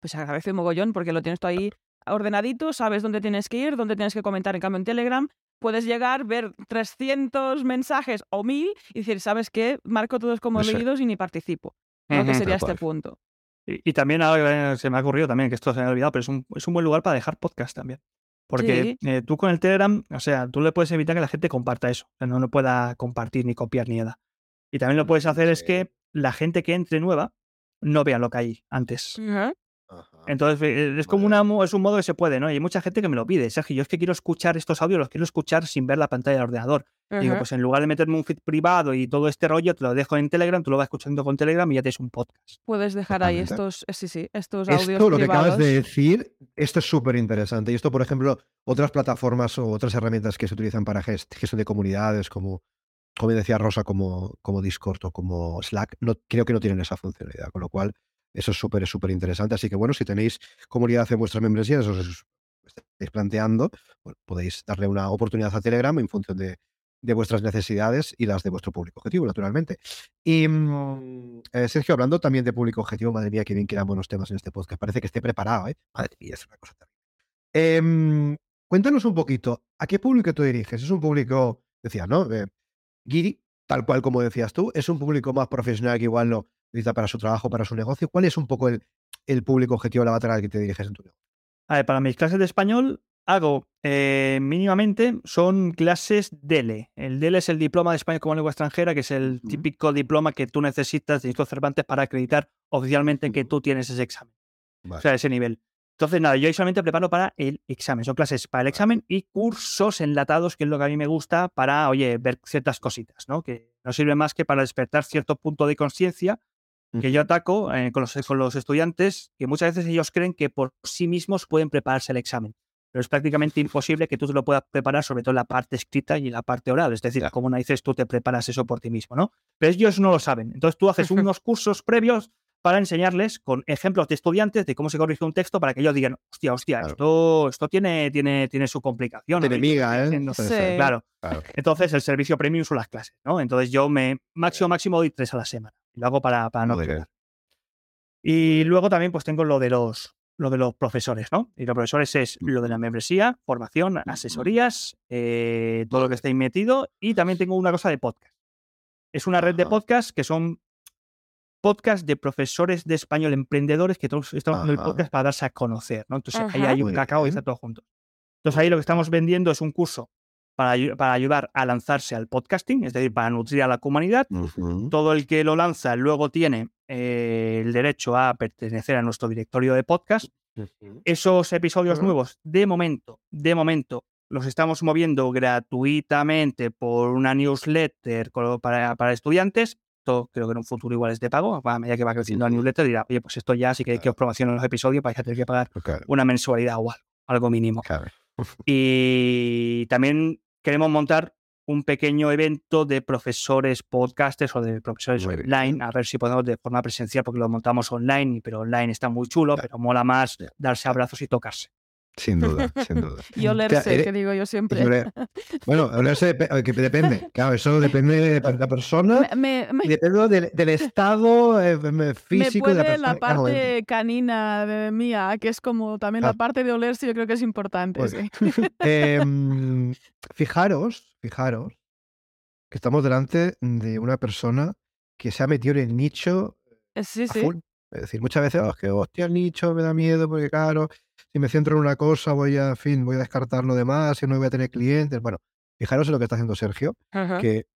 pues agradece un mogollón porque lo tienes tú ahí ordenadito, sabes dónde tienes que ir, dónde tienes que comentar. En cambio, en Telegram puedes llegar, ver 300 mensajes o 1000 y decir, ¿sabes qué? Marco todos como Eso. leídos y ni participo. Creo que sería este punto. Y, y también ahora se me ha ocurrido también, que esto se me ha olvidado, pero es un, es un buen lugar para dejar podcast también. Porque eh, tú con el Telegram, o sea, tú le puedes evitar que la gente comparta eso, que no lo pueda compartir ni copiar ni nada. Y también lo puedes hacer es que la gente que entre nueva no vea lo que hay antes. Ajá. Entonces, eh, es como Vale. una, es un modo que se puede, ¿no? Y hay mucha gente que me lo pide. Sergio, yo es que quiero escuchar estos audios, los quiero escuchar sin ver la pantalla del ordenador. Digo, pues en lugar de meterme un feed privado y todo este rollo, te lo dejo en Telegram, tú lo vas escuchando con Telegram y ya tienes un podcast. Puedes dejar ahí estos, eh, sí, sí, estos audios Esto, lo que acabas de decir, esto es súper interesante. Y esto, por ejemplo, otras plataformas o otras herramientas que se utilizan para gest- gestión de comunidades, como, como decía Rosa, como, como Discord o como Slack, no, creo que no tienen esa funcionalidad. Con lo cual, eso es súper, súper interesante. Así que, bueno, si tenéis comunidad en vuestras membresías, os estáis planteando, bueno, podéis darle una oportunidad a Telegram en función de, de vuestras necesidades y las de vuestro público objetivo, naturalmente. Y mm, eh, Sergio, hablando también de público objetivo, madre mía, qué bien que eran buenos temas en este podcast. Parece que esté preparado, ¿eh? Madre mía, es una cosa terrible. Em, cuéntanos un poquito, ¿a qué público tú diriges? ¿Es un público, decía, ¿no? Eh, Giri, tal cual como decías tú, ¿es un público más profesional que igual lo necesita para su trabajo, para su negocio? ¿Cuál es un poco el, el público objetivo, la batalla al que te diriges en tu negocio? A ver, para mis clases de español hago eh, mínimamente, son clases DELE. El DELE es el Diploma de Español como Lengua Extranjera, que es el típico diploma que tú necesitas de Instituto Cervantes para acreditar oficialmente que tú tienes ese examen. Vale. O sea, ese nivel. Entonces, nada, yo solamente preparo para el examen. Son clases para el examen y cursos enlatados, que es lo que a mí me gusta para, oye, ver ciertas cositas, ¿no? Que no sirve más que para despertar cierto punto de conciencia que yo ataco eh, con, los, con los estudiantes, que muchas veces ellos creen que por sí mismos pueden prepararse el examen. Pero es prácticamente imposible que tú te lo puedas preparar, sobre todo en la parte escrita y en la parte oral. Es decir, Ya. como dices, tú te preparas eso por ti mismo, ¿no? Pero ellos no lo saben. Entonces tú haces unos cursos previos para enseñarles con ejemplos de estudiantes de cómo se corrige un texto para que ellos digan, hostia, hostia, Claro. esto, esto tiene, tiene, tiene su complicación. Tiene ¿no? miga, ¿eh? Haciendo- Puede Sí. Claro. Claro. Entonces el servicio premium son las clases, ¿no? Entonces yo me máximo, máximo doy tres a la semana. Lo hago para, para no quedar. Y luego también pues tengo lo de los lo de los profesores, ¿no? Y los profesores es lo de la membresía, formación, asesorías, eh, todo lo que estéis metido. Y también tengo una cosa de podcast. Es una red de podcast que son podcasts de profesores de español emprendedores que todos estamos haciendo el podcast para darse a conocer, ¿no? Entonces ahí hay un cacao y está todo junto. Entonces ahí lo que estamos vendiendo es un curso para, ayu- para ayudar a lanzarse al podcasting, es decir, para nutrir a la comunidad. Todo el que lo lanza luego tiene eh, el derecho a pertenecer a nuestro directorio de podcast. Esos episodios nuevos, de momento, de momento, los estamos moviendo gratuitamente por una newsletter para, para estudiantes. Esto creo que en un futuro igual es de pago. A medida que va creciendo la newsletter, dirá, oye, pues esto ya sí que, que os Claro. promociono los episodios, vais a tener que pagar una mensualidad o algo, algo mínimo. claro. Y también queremos montar un pequeño evento de profesores podcasters o de profesores online, a ver si podemos de forma presencial, porque lo montamos online, pero online está muy chulo, pero mola más darse abrazos y tocarse. Sin duda, sin duda. y olerse, que digo yo siempre. bueno, olerse que depende. Claro, eso depende de la persona y depende del, estado eh, físico me de la persona. la parte canina de mía, que es como también la ah. parte de olerse, yo creo que es importante. Pues, em, fijaros, fijaros, que estamos delante de una persona que se ha metido en el nicho eh, sí, sí. Es decir, muchas veces, oh, que hostia, el nicho me da miedo porque, claro, si me centro en una cosa, voy a, en fin, voy a descartar lo demás y no voy a tener clientes. Bueno, fijaros en lo que está haciendo Sergio, que,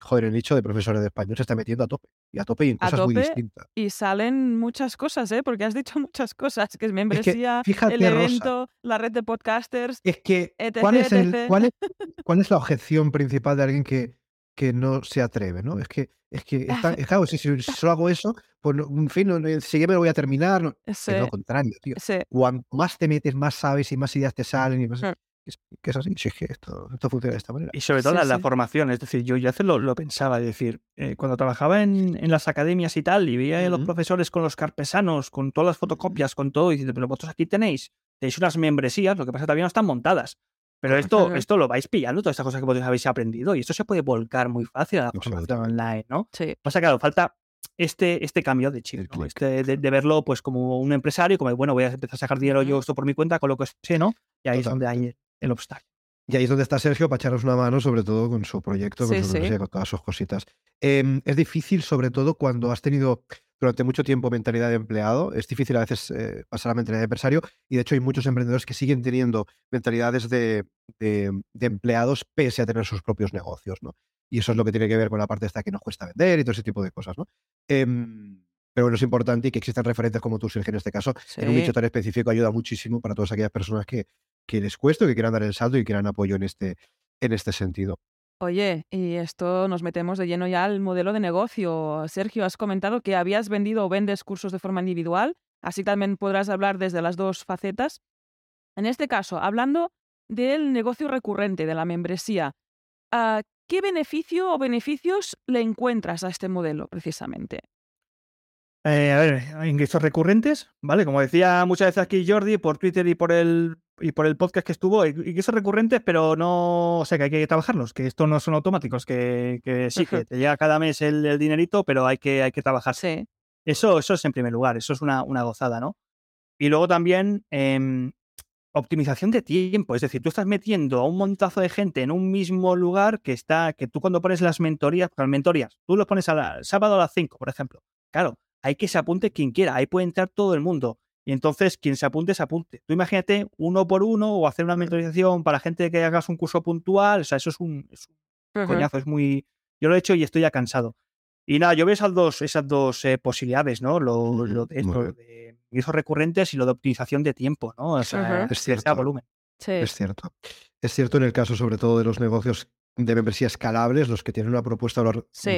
joder, el nicho de profesores de español se está metiendo a tope. Y a tope y en cosas muy distintas. Y salen muchas cosas, ¿eh? Porque has dicho muchas cosas, que es membresía, el evento, la red de podcasters. Es que, ¿cuál, es cuál, es, ¿cuál es la objeción principal de alguien que, que no se atreve, ¿no? Es que, es que, está, claro, si, solo hago eso, pues, en fin, no, me lo voy a terminar. No, es lo contrario, tío. Cuanto más te metes, más sabes y más ideas te salen. Y más, mm. es, que es así, sí, es que esto, esto, funciona de esta manera. Y sobre todo la, formación, es decir, yo, hace lo, lo pensaba, es decir, eh, cuando trabajaba en, en, las academias y tal, y veía a los profesores con los carpesanos, con todas las fotocopias, con todo, y diciendo, pero vosotros aquí tenéis, tenéis unas membresías, lo que pasa es que todavía no están montadas. Pero esto, esto lo vais pillando, todas estas cosas que vosotros habéis aprendido, y esto se puede volcar muy fácil a la formación online, ¿no? Sí. Pasa que, claro, falta este, este cambio de chip, este, de, verlo pues como un empresario, como, bueno, voy a empezar a sacar dinero yo esto por mi cuenta, con lo que sé, ¿no? Y ahí es donde hay el obstáculo. Y ahí es donde está Sergio para echaros una mano, sobre todo con su proyecto, con, su con todas sus cositas. Em, es difícil, sobre todo, cuando has tenido durante mucho tiempo mentalidad de empleado. Es difícil a veces eh, pasar a mentalidad de empresario y de hecho hay muchos emprendedores que siguen teniendo mentalidades de, empleados pese a tener sus propios negocios, ¿no? Y eso es lo que tiene que ver con la parte esta que nos cuesta vender y todo ese tipo de cosas, ¿no? Em, pero bueno, es importante y que existan referentes como tú, Sergio, en este caso, en un nicho tan específico ayuda muchísimo para todas aquellas personas que, que les cuesta, que quieran dar el salto y quieran apoyo en este, en este sentido. Oye, y esto nos metemos de lleno ya al modelo de negocio. Sergio, has comentado que habías vendido o vendes cursos de forma individual, así también podrás hablar desde las dos facetas. En este caso, hablando del negocio recurrente, de la membresía, ah, ¿qué beneficio o beneficios le encuentras a este modelo precisamente? Eh, a ver, ingresos recurrentes, ¿vale? Como decía muchas veces aquí Jordi, por Twitter y por el y por el podcast que estuvo, ingresos recurrentes, pero no, o sea, que hay que trabajarlos, que esto no son automáticos, que, que sí, que te llega cada mes el, dinerito, pero hay que, hay que trabajar. Sí. Eso, eso es en primer lugar, eso es una, una gozada, ¿no? Y luego también em, optimización de tiempo, es decir, tú estás metiendo a un montazo de gente en un mismo lugar que está, que tú cuando pones las mentorías, las mentorías, tú los pones al sábado a las 5, por ejemplo. Claro, hay que se apunte quien quiera, ahí puede entrar todo el mundo. Y entonces, quien se apunte, se apunte. Tú imagínate uno por uno o hacer una mentorización para gente que hagas un curso puntual. O sea, eso es un, coñazo, es muy. Yo lo he hecho y estoy ya cansado. Y nada, yo veo esas dos, esas dos eh, posibilidades, ¿no? Lo, lo de, esto, de ingresos recurrentes y lo de optimización de tiempo, ¿no? O sea, es cierto. volumen. Es cierto. Es cierto en el caso, sobre todo, de los negocios de membresía escalables, los que tienen una propuesta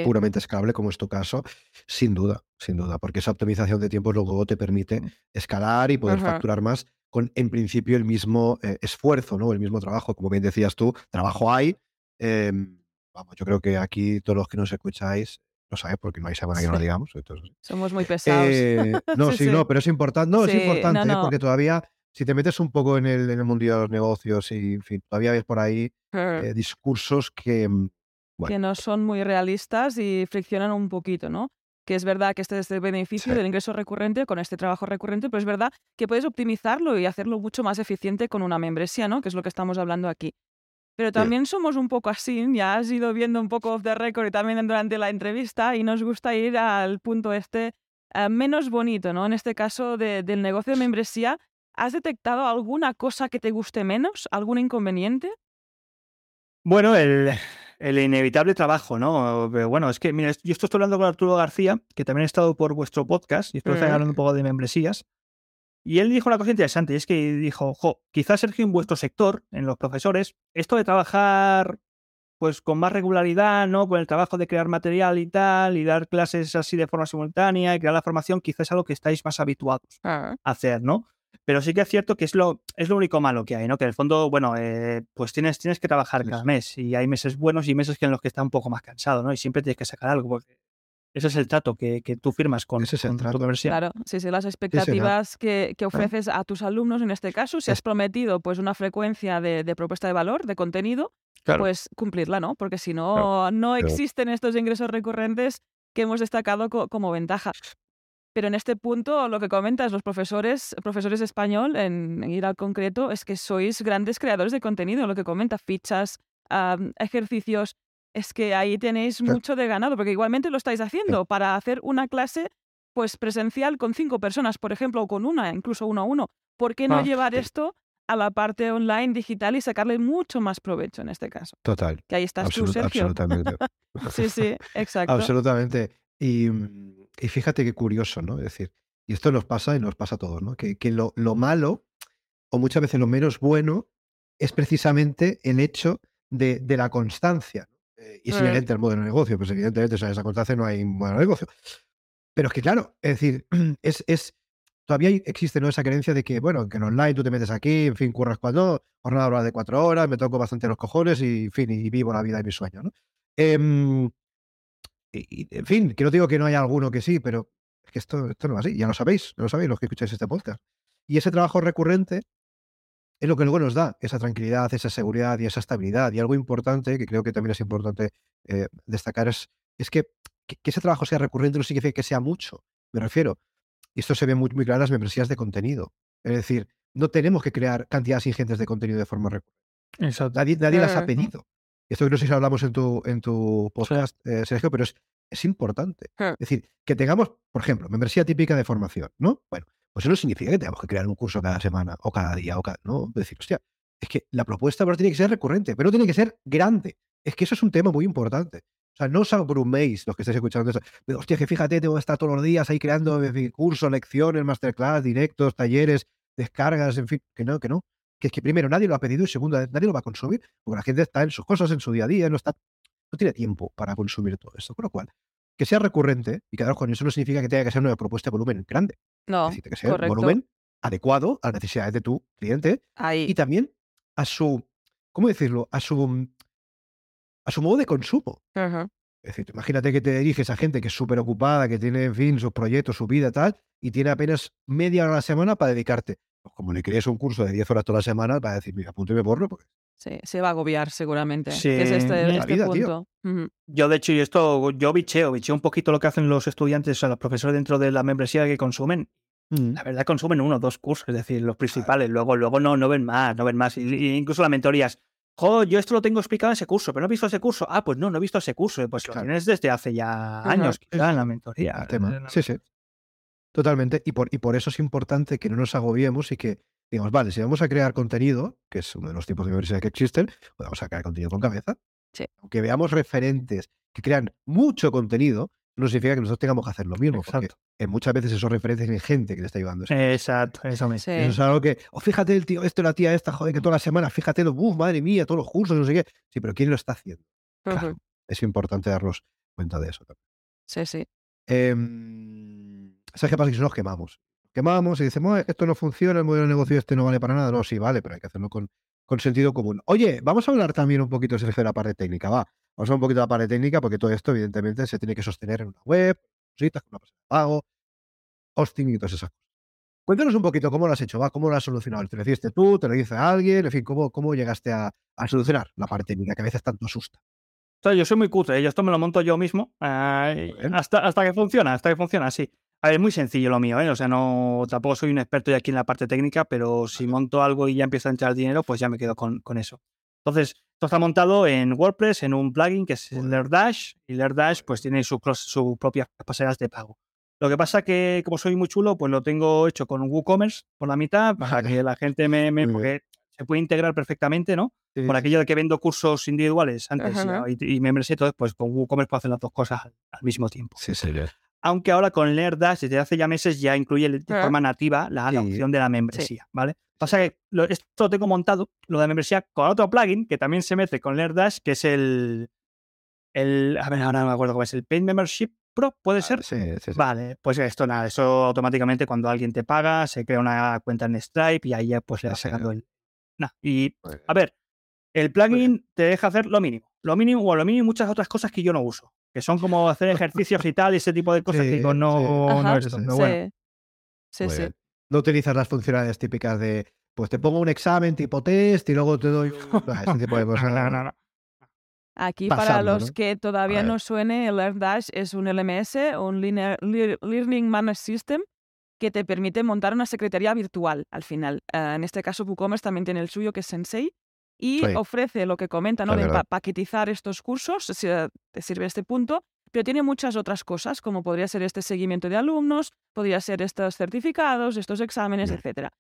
puramente escalable, como es tu caso, sin duda, sin duda, porque esa optimización de tiempo luego te permite mm. escalar y poder facturar más con, en principio, el mismo eh, esfuerzo, ¿no? El mismo trabajo. Como bien decías tú, trabajo hay. Em, vamos, yo creo que aquí todos los que nos escucháis lo sabéis porque no hay semana que no lo digamos. Somos muy pesados. Eh, no, sí, no, pero es importante, no, es importante, ¿eh? porque todavía si te metes un poco en el, en el mundo de los negocios y, en fin, todavía ves por ahí eh, discursos que... Mm, que no son muy realistas y friccionan un poquito, ¿no? Que es verdad que este es el beneficio del ingreso recurrente con este trabajo recurrente, pero es verdad que puedes optimizarlo y hacerlo mucho más eficiente con una membresía, ¿no? Que es lo que estamos hablando aquí. Pero también somos un poco así, ya has ido viendo un poco off the record y también durante la entrevista y nos gusta ir al punto este eh, menos bonito, ¿no? En este caso del negocio de membresía, ¿Has detectado alguna cosa que te guste menos? ¿Algún inconveniente? Bueno, el, inevitable trabajo, ¿no? bueno, es que, mira, yo estoy hablando con Arturo García, que también ha estado por vuestro podcast, y estoy mm. hablando un poco de membresías. Y él dijo una cosa interesante, y es que dijo, jo, quizás Sergio en vuestro sector, en los profesores, esto de trabajar pues con más regularidad, ¿no? Con el trabajo de crear material y tal, y dar clases así de forma simultánea y crear la formación, quizás es algo que estáis más habituados ah. a hacer, ¿no? Pero sí que es cierto que es lo, es lo único malo que hay, ¿no? Que en el fondo, bueno, eh, pues tienes, tienes que trabajar cada mes y hay meses buenos y meses en los que estás un poco más cansado, ¿no? Y siempre tienes que sacar algo porque ese es el trato que, que tú firmas con, Ese es el con trato. tu universidad. Claro, sí, sí, las expectativas que, que ofreces a tus alumnos en este caso, si Es- has prometido pues una frecuencia de, de propuesta de valor, de contenido, Claro. pues cumplirla, ¿no? Porque si no, no existen estos ingresos recurrentes que hemos destacado co- como ventaja. Pero en este punto, lo que comentas, los profesores, profesores de español, en, en ir al concreto, es que sois grandes creadores de contenido, lo que comenta, fichas, am, ejercicios, es que ahí tenéis mucho de ganado, porque igualmente lo estáis haciendo para hacer una clase pues presencial con cinco personas, por ejemplo, o con una, incluso uno a uno. ¿Por qué no Ah, llevar sí. esto a la parte online digital y sacarle mucho más provecho en este caso? Total. Que ahí estás absolut- tú, Sergio. absolutamente. Sí, sí, exacto. Absolutamente. Y, mm, y fíjate qué curioso, ¿no? Es decir, y esto nos pasa y nos pasa a todos, ¿no? Que, que lo, lo malo, o muchas veces lo menos bueno, es precisamente el hecho de, de la constancia. Eh, y es Mm. inherente al modelo de negocio, pues evidentemente, sin esa constancia no hay modelo de negocio. Pero es que, claro, es decir, es, es todavía existe ¿no? esa creencia de que, bueno, que en online tú te metes aquí, en fin, curras cuando, jornada laboral de cuatro horas, me toco bastante los cojones y, en fin, y vivo la vida de mi sueño, ¿no? Em, y, en fin, que no digo que no haya alguno que sí, pero es que esto, esto no es así, ya lo sabéis, ya lo sabéis los que escucháis este podcast. Y ese trabajo recurrente es lo que luego nos da esa tranquilidad, esa seguridad y esa estabilidad. Y algo importante, que creo que también es importante eh, destacar, es, es que, que, que ese trabajo sea recurrente no significa que sea mucho. Me refiero, y esto se ve muy, muy claro en las membresías de contenido. Es decir, no tenemos que crear cantidades ingentes de contenido de forma recurrente. Nadie, nadie las ha Ujú. pedido. Esto no sé si hablamos en tu, en tu podcast, eh, Sergio, pero es, es importante. Ujú. Es decir, que tengamos, por ejemplo, membresía típica de formación, ¿no? Bueno, pues eso no significa que tengamos que crear un curso cada semana o cada día o cada. No, es decir, hostia, es que la propuesta ahora tiene que ser recurrente, pero tiene que ser grande. Es que eso es un tema muy importante. O sea, no os abruméis los que estáis escuchando eso. De, hostia, que fíjate, tengo que estar todos los días ahí creando cursos, lecciones, masterclass, directos, talleres, descargas, en fin, que no, que no. Que es que primero nadie lo ha pedido y segundo, nadie lo va a consumir, porque la gente está en sus cosas, en su día a día, no está, no tiene tiempo para consumir todo esto. Con lo cual, que sea recurrente, y quedaros con eso no significa que tenga que ser una propuesta de volumen grande. No, Es decir, que correcto. volumen adecuado a las necesidades de tu cliente Ahí. y también a su, ¿cómo decirlo? A su, a su modo de consumo. Es decir, imagínate que te diriges a gente que es súper ocupada, que tiene, en fin, sus proyectos, su vida, tal, y tiene apenas media hora a la semana para dedicarte. Pues como le crees un curso de 10 horas toda la semana, va a decir, mira, punto y me borro, porque Sí, se va a agobiar seguramente. Sí, que es este, la este vida. Yo, de hecho, y esto, yo bicheo, bicheo un poquito lo que hacen los estudiantes, o sea, los profesores dentro de la membresía que consumen. La verdad, consumen uno o dos cursos, es decir, los principales. Luego, luego no, no ven más, no ven más. Y, y incluso las mentorías. Jo, yo esto lo tengo explicado en ese curso, pero no he visto ese curso. Ah, pues no, no he visto ese curso. Pues lo tienes desde hace ya años, quizá, en la mentoría. el tema. Sí, sí. Totalmente. Y por, y por eso es importante que no nos agobiemos y que, digamos, vale, si vamos a crear contenido, que es uno de los tipos de universidad que existen, pues vamos a crear contenido con cabeza. Sí. Aunque veamos referentes que crean mucho contenido, no significa que nosotros tengamos que hacer lo mismo, porque Exacto. en muchas veces esos referentes tienen gente que te está ayudando. Exacto, eso mismo. Sí. Eso es algo que, o fíjate el tío, esto, la tía esta, joder, que toda la semana, fíjate, uff, madre mía, todos los cursos, no sé qué. Sí, pero ¿quién lo está haciendo? Claro, Ujú. es importante darnos cuenta de eso también. Sí, sí. Em, ¿Sabes qué pasa? Que si nos quemamos. Quemamos y decimos, "Eh, esto no funciona, el modelo de negocio este no vale para nada. No, sí vale, pero hay que hacerlo con, con sentido común. Oye, vamos a hablar también un poquito, Sergio, de la parte técnica. Va, vamos a hablar un poquito de la parte técnica porque todo esto, evidentemente, se tiene que sostener en una web, cositas, con una pasada de pago, hosting y todas esas cosas. Cuéntanos un poquito cómo lo has hecho, va, cómo lo has solucionado. ¿Te lo hiciste tú? ¿Te lo dice alguien? En fin, ¿cómo, cómo llegaste a, a solucionar la parte técnica que a veces tanto asusta? O sea, yo soy muy cutre, ¿eh? yo esto me lo monto yo mismo bien. hasta, hasta que funciona, hasta que funciona, sí. A ver, es muy sencillo lo mío, ¿eh? o sea, no tampoco soy un experto ya aquí en la parte técnica, pero si monto algo y ya empieza a entrar dinero, pues ya me quedo con, con eso. Entonces, esto está montado en WordPress, en un plugin que es LearnDash, y LearnDash pues tiene sus sus propias pasarelas de pago. Lo que pasa que, como soy muy chulo, pues lo tengo hecho con WooCommerce por la mitad, para que la gente me... porque se puede integrar perfectamente, ¿no? Sí, por aquello de que vendo cursos individuales antes Ajá. y, y membresía, entonces pues con WooCommerce puedo hacer las dos cosas al, al mismo tiempo. Sí, sí, Aunque ahora con LearnDash desde hace ya meses ya incluye de Ah. forma nativa la, la Sí. opción de la membresía, ¿vale? Pasa que lo- esto lo tengo montado, lo de membresía, con otro plugin que también se mete con LearnDash, que es el, el a ver, ahora no me acuerdo cómo es, el Paid Membership Pro, ¿puede Ah, ser? Sí, sí, sí. Vale, pues esto nada, eso automáticamente cuando alguien te paga, se crea una cuenta en Stripe y ahí ya pues le vas Sí, sacando el. Nah, y a ver, el plugin te deja hacer lo mínimo. Lo mínimo, o lo mínimo y muchas otras cosas que yo no uso. Que son como hacer ejercicios y tal, y ese tipo de cosas Sí, que digo, no, sí. no esto. bueno, sí, sí. No utilizas las funcionalidades típicas de, pues te pongo un examen tipo test y luego te doy ese tipo de cosas. no, no, no. Aquí para los ¿no? que todavía no suene, el LearnDash es un LMS, un Linear- Learning Management System, que te permite montar una secretaría virtual al final. Eh, en este caso, WooCommerce también tiene el suyo, que es Sensei, y Sí. ofrece lo que comenta, ¿no? De pa- paquetizar estos cursos, si eh, te sirve este punto, pero tiene muchas otras cosas, como podría ser este seguimiento de alumnos, podría ser estos certificados, estos exámenes, Bien. etcétera.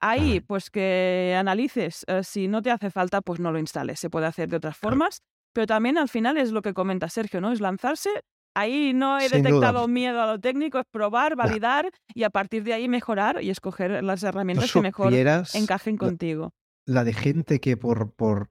Ahí, pues que analices, eh, si no te hace falta, pues no lo instales, se puede hacer de otras formas, pero también al final es lo que comenta Sergio, ¿no? Es lanzarse. Ahí no he Sin duda. detectado miedo a lo técnico, es probar, validar y a partir de ahí mejorar y escoger las No herramientas que mejor encajen contigo. La de gente que por, por,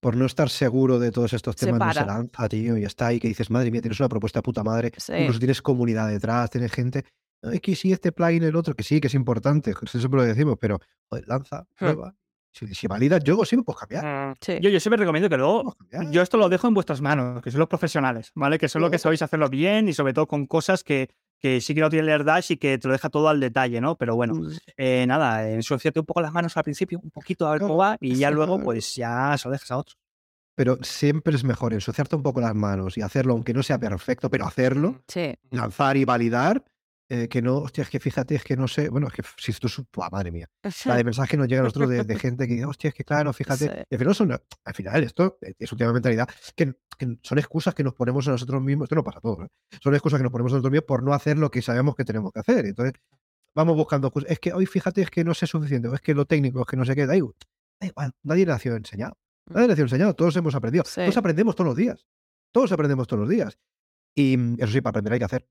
por no estar seguro de todos estos Se temas no se lanza, tío, y está ahí que dices, madre mía, tienes una propuesta de puta madre, Sí. incluso tienes comunidad detrás, tienes gente, "No, es que sí, este plugin, el otro, que sí, que es importante, eso siempre lo decimos, pero joder, lanza, Hmm. prueba. Si, si validas yo, sí me puedes cambiar. Sí. Yo, yo siempre recomiendo que luego. Yo esto lo dejo en vuestras manos, que sois los profesionales, ¿vale? Que son los que Claro. sabéis hacerlo bien y sobre todo con cosas que, que sí que no tiene el AirDash y que te lo deja todo al detalle, ¿no? Pero bueno, Mm, eh, nada, ensuciate un poco las manos al principio, un poquito a ver cómo va y ya luego pues ya se lo dejas a otros. Pero siempre es mejor ensuciarte un poco las manos y hacerlo, aunque no sea perfecto, pero hacerlo, Sí. lanzar y validar, eh, que no, hostia, es que fíjate, es que no sé, bueno, es que si esto es, ¡buah, madre mía, la de mensajes que nos llega a nosotros de, de gente que dice, hostia, es que claro, fíjate. Sí. Y al final, son, al final esto es un tema de mentalidad, que, que son excusas que nos ponemos a nosotros mismos, esto no pasa a todos, ¿eh? son excusas que nos ponemos a nosotros mismos por no hacer lo que sabemos que tenemos que hacer. Entonces, vamos buscando excusas. Es que hoy fíjate, es que no sé suficiente, o es que lo técnico, es que no sé qué, da igual, da igual, nadie sido enseñado. Nadie le ha sido enseñado, todos hemos aprendido. Sí. Todos aprendemos todos los días. Todos aprendemos todos los días. Y mm, eso sí, para aprender hay que hacer.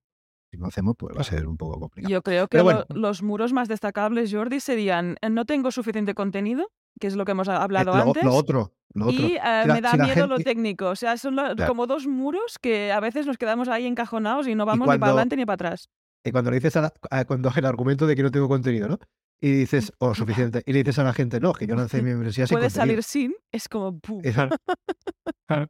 Si no hacemos, pues va a ser un poco complicado. Yo creo que bueno. lo- los muros más destacables, Jordi, serían eh, no tengo suficiente contenido, que es lo que hemos Eh, hablado lo, antes. lo otro, lo otro. Y eh, Si la- me da si miedo lo técnico. O sea, son lo- Claro. como dos muros que a veces nos quedamos ahí encajonados y no vamos ni cuando- para adelante ni para atrás. Y cuando le dices a la- a- cuando el argumento de que no tengo contenido, ¿no? Y dices, o suficiente, y le dices a la gente, no, que yo lancé mi membresía sin Puedes salir sin, es como... claro,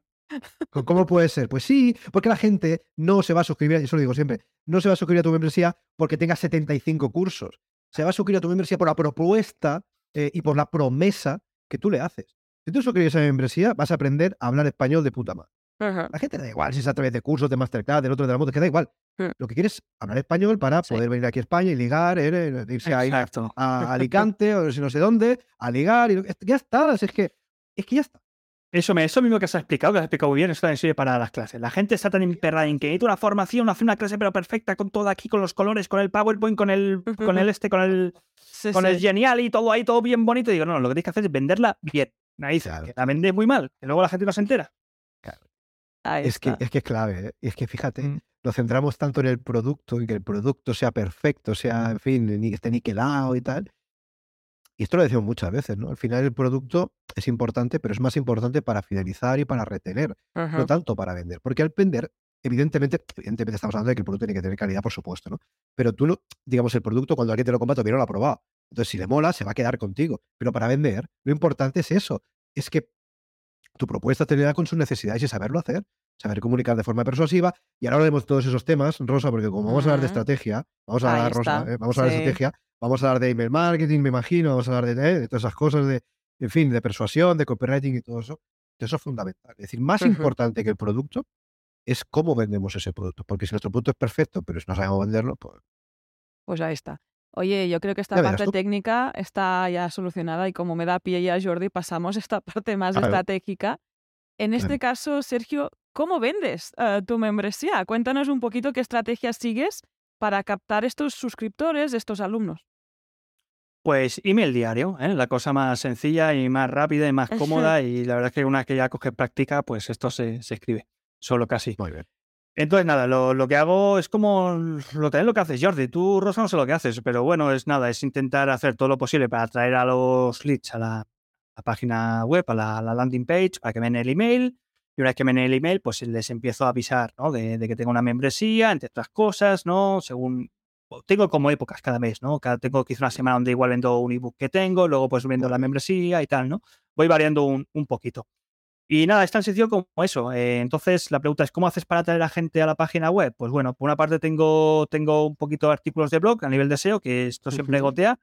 ¿Cómo puede ser? Pues sí, porque la gente no se va a suscribir, y eso lo digo siempre, no se va a suscribir a tu membresía porque tenga 75 cursos. Se va a suscribir a tu membresía por la propuesta eh, y por la promesa que tú le haces. Si tú suscribes a mi membresía, vas a aprender a hablar español de puta madre. Ajá. La gente da igual si es a través de cursos, de masterclass, del otro, de la moto, que da igual. Sí. Lo que quieres es hablar español para Sí. poder venir aquí a España y ligar, eh, eh, irse ahí Exacto. a Alicante o no sé dónde, a ligar. Y ya está, es que, es que ya está. Eso, me, eso mismo que has explicado, que has explicado muy bien, eso también sirve para las clases. La gente está tan emperrada en que necesita una formación, hacer una clase pero perfecta, con todo aquí, con los colores, con el PowerPoint, con el, con el este, con el, Sí, con sí. el genial y todo ahí, todo bien bonito. Y digo, no, lo que tienes que hacer es venderla bien. Narices, Claro. que la vendes muy mal, que luego la gente no se entera. Ahí Es que, es que es clave, ¿eh? Y es que fíjate, Mm. nos centramos tanto en el producto y que el producto sea perfecto, sea, en fin, ni que esté niquelado y tal. Y esto lo decimos muchas veces, ¿no? Al final el producto es importante, pero es más importante para fidelizar y para retener, no tanto para vender. Porque al vender, evidentemente, evidentemente estamos hablando de que el producto tiene que tener calidad, por supuesto, ¿no? Pero tú, digamos, el producto, cuando alguien te lo compra, todavía no lo ha probado. Entonces, si le mola, se va a quedar contigo. Pero para vender, lo importante es eso, es que tu propuesta te con sus necesidades y saberlo hacer, saber comunicar de forma persuasiva. Y ahora hablaremos de todos esos temas, Rosa, porque como vamos a hablar de estrategia, vamos a hablar, Rosa, ¿eh? vamos a hablar de estrategia, vamos a hablar de email marketing, me imagino, vamos a hablar de, ¿eh? de todas esas cosas, de, en fin, de persuasión, de copywriting y todo eso. Eso es fundamental. Es decir, más importante que el producto es cómo vendemos ese producto. Porque si nuestro producto es perfecto, pero si no sabemos venderlo, pues Pues ahí está. Oye, yo creo que esta parte técnica está ya solucionada y como me da pie ya Jordi, pasamos a esta parte más Claro. estratégica. En este Claro. caso, Sergio, ¿cómo vendes eh, tu membresía? Cuéntanos un poquito qué estrategias sigues para captar estos suscriptores, estos alumnos. Pues email diario, ¿eh? la cosa más sencilla y más rápida y más cómoda. Y la verdad es que una vez que ya coge práctica, pues esto se, se escribe. Solo casi. muy bien. Entonces, nada, lo, lo que hago es como lo también lo que haces, Jordi. Tú, Rosa, no sé lo que haces, pero bueno, es nada, es intentar hacer todo lo posible para atraer a los leads a la, la página web, a la, la landing page, para que ven el email. Y una vez que me den el email, pues les empiezo a avisar, ¿no? De, de que tengo una membresía, entre otras cosas, ¿no? Según tengo como épocas cada mes, ¿no? Cada, tengo quizá una semana donde igual vendo un ebook que tengo, luego pues vendo la membresía y tal, ¿no? Voy variando un, un poquito. Y nada, es tan sencillo como eso. Eh, entonces, la pregunta es, ¿cómo haces para atraer a gente a la página web? Pues bueno, por una parte tengo, tengo un poquito de artículos de blog a nivel de SEO, que esto siempre gotea.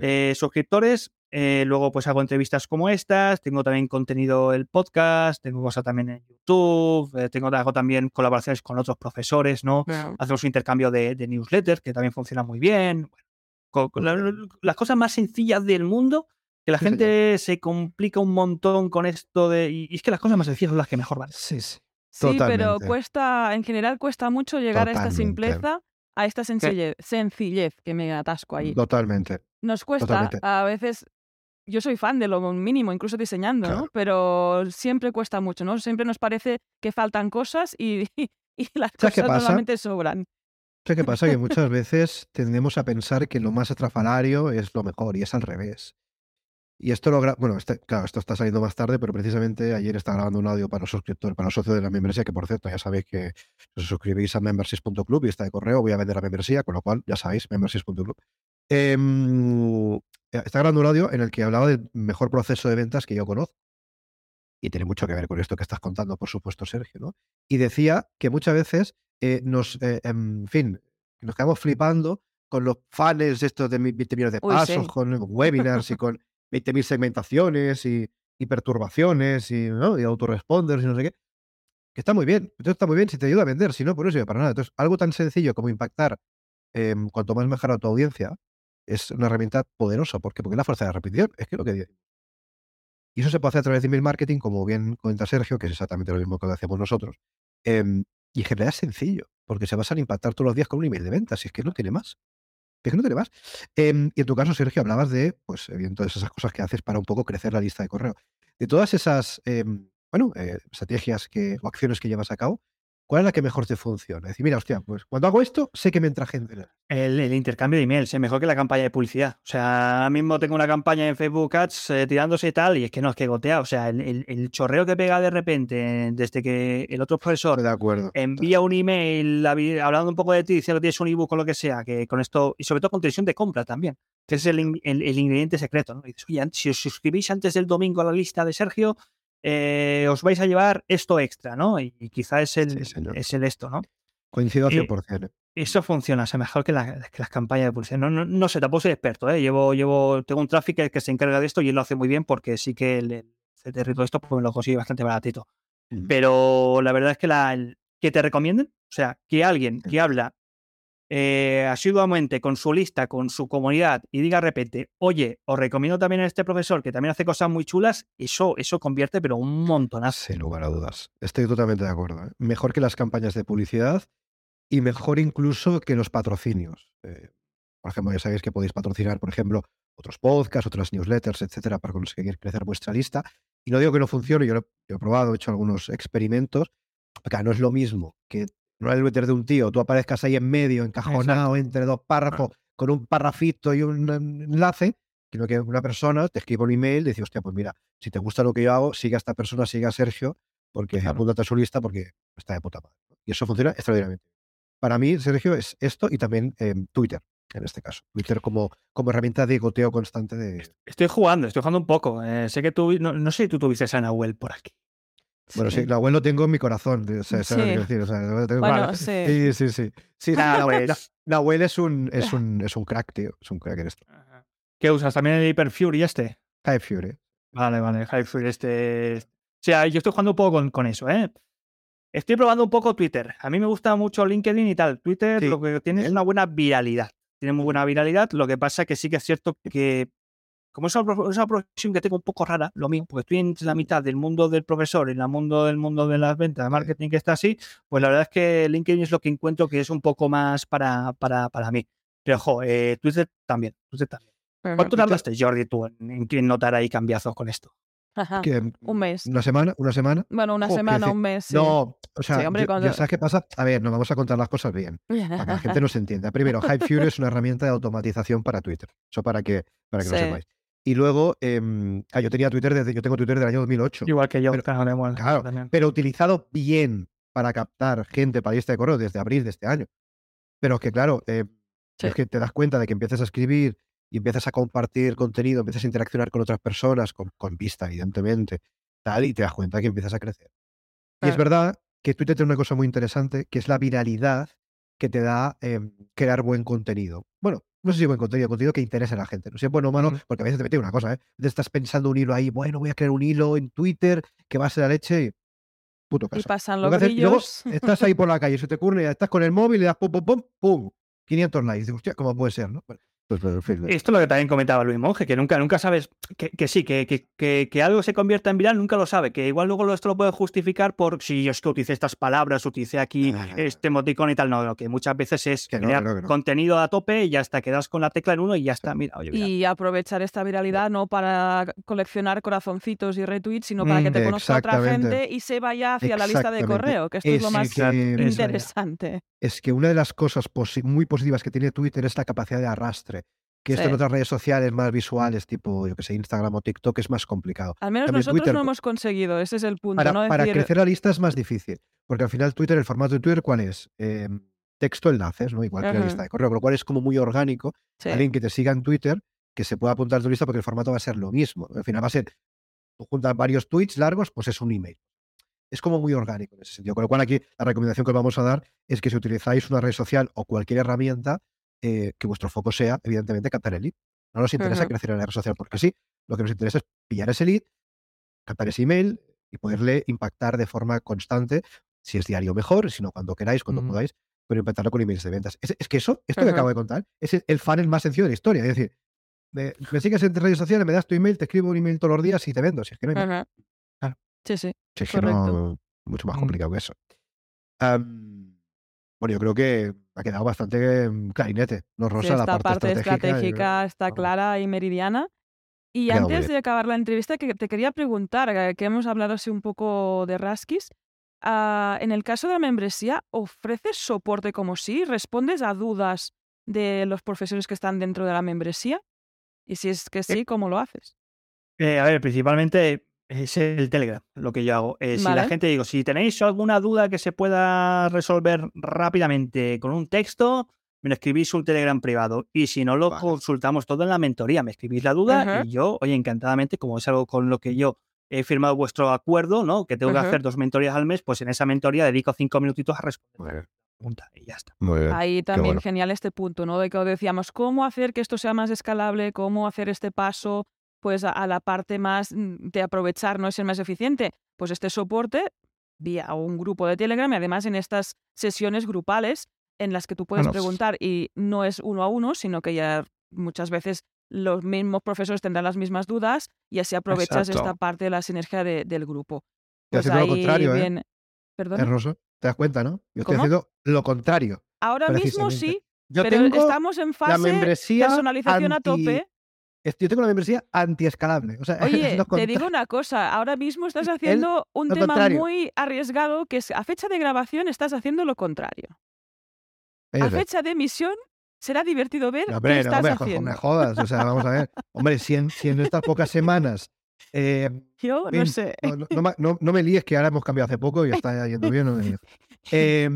Eh, suscriptores, eh, luego pues hago entrevistas como estas, tengo también contenido el podcast, tengo cosas también en YouTube, tengo hago también colaboraciones con otros profesores, ¿no? Hacemos un intercambio de, newsletters que también funciona muy bien. las cosas más sencillas del mundo que la gente se complica un montón con esto de. Y, es que las cosas más sencillas son las que mejor van. Sí, sí. Sí, pero cuesta, en general cuesta mucho llegar a esta simpleza, a esta sencillez, sencillez que me atasco ahí. Totalmente. Nos cuesta a veces. Yo soy fan de lo mínimo, incluso diseñando, ¿no? Pero siempre cuesta mucho, ¿no? Siempre nos parece que faltan cosas y, y las cosas normalmente sobran. ¿Sabes qué pasa? Que muchas veces tendemos a pensar que lo más estrafalario es lo mejor y es al revés. Y esto lo bueno, este, claro, esto está saliendo más tarde, pero precisamente ayer estaba grabando un audio para los suscriptores, para los socios de la membresía, que por cierto, ya sabéis que si os suscribís a membership.club y está de correo, voy a vender la membresía, con lo cual, ya sabéis, membership.club. Em, eh, está grabando un audio en el que hablaba del mejor proceso de ventas que yo conozco. Y tiene mucho que ver con esto que estás contando, por supuesto, Sergio, ¿no? Y decía que muchas veces eh, nos, eh, en fin, nos quedamos flipando con los funnels estos de 20 millones de pasos, con webinars y con 20.000 segmentaciones y, perturbaciones y, ¿no? y autoresponders y no sé qué. Que está muy bien. Entonces está muy bien si te ayuda a vender, si no, por eso para nada. Entonces, algo tan sencillo como impactar em, cuanto más mejora tu audiencia es una herramienta poderosa. ¿Por qué? Porque es la fuerza de la repetición. Es que lo que Y eso se puede hacer a través de email marketing, como bien comenta Sergio, que es exactamente lo mismo que hacemos nosotros. Em, y en general es sencillo, porque se basa en impactar todos los días con un email de ventas, si es que no tiene más que no tiene más. Em, y en tu caso, Sergio, hablabas de, pues, todas esas cosas que haces para un poco crecer la lista de correo. De todas esas, em, bueno, eh, estrategias que, o acciones que llevas a cabo, ¿Cuál es la que mejor te funciona? Es decir, mira, hostia, pues cuando hago esto, sé que me entra gente. El, intercambio de emails es mejor que la campaña de publicidad. O sea, ahora mismo tengo una campaña en Facebook Ads eh, tirándose y tal, y es que no, es que gotea. O sea, el, chorreo que pega de repente desde que el otro profesor de acuerdo. envía un email hablando un poco de ti, diciendo que tienes un ebook o lo que sea, que con esto, y sobre todo con tensión de compra también, que es el, ingrediente secreto. ¿no? Y dices, oye, si os suscribís antes del domingo a la lista de Sergio, eh, os vais a llevar esto extra, ¿no? Y, quizá es el, es el esto, ¿no? Coincido 100%. Eh, eso funciona, o sea, mejor que, que las campañas de publicidad. No, no, no, sé, tampoco soy experto, ¿eh? Llevo, llevo, tengo un tráfico que se encarga de esto y él lo hace muy bien porque sí que el, el todo esto pues me lo consigue bastante baratito. Pero la verdad es que la, que te recomienden, o sea, que alguien que habla eh, asiduamente con su lista, con su comunidad y diga de repente, oye, os recomiendo también a este profesor que también hace cosas muy chulas, eso, eso convierte pero un montonazo. Sin lugar a dudas. Estoy totalmente de acuerdo. ¿eh? Mejor que las campañas de publicidad y mejor incluso que los patrocinios. Eh, por ejemplo, ya sabéis que podéis patrocinar, por ejemplo, otros podcasts, otras newsletters, etcétera, para conseguir crecer vuestra lista. Y no digo que no funcione, yo lo, he probado, he hecho algunos experimentos. Acá no es lo mismo que no el Twitter de un tío, tú aparezcas ahí en medio, encajonado entre dos párrafos, con un parrafito y un enlace, sino que una persona te escribe un email y dice, hostia, pues mira, si te gusta lo que yo hago, sigue a esta persona, sigue a Sergio, porque apúntate a su lista porque está de puta madre. Y eso funciona extraordinariamente. Para mí, Sergio, es esto y también em, Twitter, en este caso. Twitter como, como herramienta de goteo constante de... Estoy jugando, estoy jugando un poco. Eh, sé que tú, no, no, sé si tú tuviste a Nahuel por aquí. Bueno, sí, la lo tengo en mi corazón. O sea, sí. decir, o sea, tengo bueno, sí. sí, sí, sí. Nahuel, es un, es, un, es un crack, tío. Es un crack en esto. ¿Qué usas? ¿También el Hyper Fury este? Hyper Fury. Vale, vale. Hyper Fury este... O sea, yo estoy jugando un poco con, con, eso, ¿eh? Estoy probando un poco Twitter. A mí me gusta mucho LinkedIn y tal. Twitter lo que tiene es una buena viralidad. Tiene muy buena viralidad. Lo que pasa es que sí que es cierto que como es una profesión que tengo un poco rara, lo mío, porque estoy en la mitad del mundo del profesor y en el mundo del mundo de las ventas, de marketing que está así, pues la verdad es que LinkedIn es lo que encuentro que es un poco más para, para, para mí. Pero, ojo, eh, Twitter también, Twitter también. ¿Cuánto tardaste, Jordi, tú en, en notar ahí cambiazos con esto? Ajá, un mes. ¿Una semana? ¿Una semana? Bueno, una semana, un mes. No, o sea, ya sabes qué pasa. A ver, nos vamos a contar las cosas bien, para que la gente nos entienda. Primero, Hype Fury es una herramienta de automatización para Twitter. Eso para que, para que lo sepáis. Y luego, ah, yo tenía Twitter desde, yo tengo Twitter del año 2008. Igual que yo, Pero- claro, igual, claro, también. pero utilizado bien para captar gente para lista de correo desde abril de este año. Pero es que, claro, eh, Sí. es que te das cuenta de que empiezas a escribir y empiezas a compartir contenido, empiezas a interaccionar con otras personas, con, con vista, evidentemente, tal, y te das cuenta que empiezas a crecer. Y es Claro. verdad que Twitter tiene una cosa muy interesante, que es la viralidad que te da em, crear buen contenido. Bueno, no sé si buen contenido, contenido que interese a la gente. No sé, bueno o malo, porque a veces te mete una cosa, ¿eh? Te estás pensando un hilo ahí, bueno, voy a crear un hilo en Twitter que va a ser la leche y puto Y caso. pasan Lo los y luego estás ahí por la calle, se te ocurre, estás con el móvil, le das pum, pum, pum, pum, 500 likes. Dices, hostia, ¿cómo puede ser? ¿no? Bueno, pues, Esto es lo que también comentaba Luis Monge, que nunca, nunca sabes que, que sí, que, que, que, que algo se convierta en viral, nunca lo sabe, que igual luego lo- esto lo puede justificar por si yo es que utilicé estas palabras, utilicé aquí Ah. este emoticón y tal, no, no, que muchas veces es no, crear que no, que no. contenido a tope y ya hasta quedas con la tecla en uno y ya está, mira, oye, mira. Y aprovechar esta viralidad no para coleccionar corazoncitos y retweets, sino para que Mm, te conozca otra gente y se vaya hacia la lista de correo, que esto es, lo más interesante. es que una de las cosas posi- muy positivas que tiene Twitter es la capacidad de arrastre. Que esto Sí. en otras redes sociales más visuales, tipo, yo que sé, Instagram o TikTok, es más complicado. Al menos También nosotros Twitter- no hemos conseguido, ese es el punto, Para, ¿no? para Decir, crecer la lista es más difícil, porque al final Twitter, el formato de Twitter, ¿cuál es? Eh, texto, enlaces, ¿no? Igual que la lista de correo, con lo cual es como muy orgánico. sí, Alguien que te siga en Twitter, que se pueda apuntar a tu lista, porque el formato va a ser lo mismo. Al final va a ser, tú juntas varios tweets largos, pues es un email. Es como muy orgánico en ese sentido. Con lo cual aquí la recomendación que os vamos a dar es que si utilizáis una red social o cualquier herramienta, eh, que vuestro foco sea, evidentemente, captar el lead. No nos interesa crecer en la red social porque sí, lo que nos interesa es pillar ese lead, captar ese email y poderle impactar de forma constante, si es diario mejor, si no cuando queráis, cuando podáis, pero impactarlo con emails de ventas. Es, es que eso, esto que acabo de contar, es el- el funnel más sencillo de la historia. Es decir, me, me sigues en redes sociales, me das tu email, te escribo un email todos los días y te vendo. Si es que no hay más. Ujú. Claro. Sí, sí. Si es que correcto. no, mucho más Mm. complicado que eso. Bueno, yo creo que ha quedado bastante mm, clarinete, no Sí, rosa, la parte, parte estratégica. estratégica yo- está clara y meridiana. Y Ha antes de acabar la entrevista, que te quería preguntar, eh, que hemos hablado así un poco de Raskis, ah, en el caso de la membresía, ¿ofreces soporte como sí? ¿Respondes a dudas de los profesores que están dentro de la membresía? Y si es que sí, ¿cómo lo haces? Eh, a ver, principalmente es el Telegram lo que yo hago. Eh, Si la gente digo, si tenéis alguna duda que se pueda resolver rápidamente con un texto, me lo escribís un Telegram privado. Y si no, lo Vale. consultamos todo en la mentoría. Me escribís la duda y yo, oye, encantadamente, como es algo con lo que yo he firmado vuestro acuerdo, ¿no? Que tengo que hacer dos mentorías al mes, pues en esa mentoría dedico cinco minutitos a responder y ya está. muy bien. Ahí también bueno. genial este punto, ¿no? De que decíamos, ¿cómo hacer que esto sea más escalable? ¿Cómo hacer este paso pues a, a la parte más mm, de aprovechar, no es el más eficiente? Pues este soporte vía un grupo de Telegram y además en estas sesiones grupales en las que tú puedes preguntar y no es uno a uno, sino que ya muchas veces los mismos profesores tendrán las mismas dudas y así aprovechas Exacto. esta parte de la sinergia de- del grupo. Pues haciendo lo contrario, ¿eh? bien-. Es roso, ¿te das cuenta, no? Yo estoy ¿Cómo? haciendo lo contrario. Ahora mismo sí, Yo pero tengo estamos en fase membresía personalización a tope. Yo tengo la membresía anti-escalable. O sea, Oye, te digo una cosa, ahora mismo estás haciendo un lo tema contrario. muy arriesgado, que es a fecha de grabación estás haciendo lo contrario. Es A fecha de emisión será divertido ver No, hombre, qué no, estás hombre, jo- jo- haciendo. me jodas. O sea, vamos a ver. Hombre, si en, si en estas pocas semanas. eh, Yo no sé. no, no- no no- no me líes que ahora hemos cambiado hace poco y está yendo bien. No. Eh,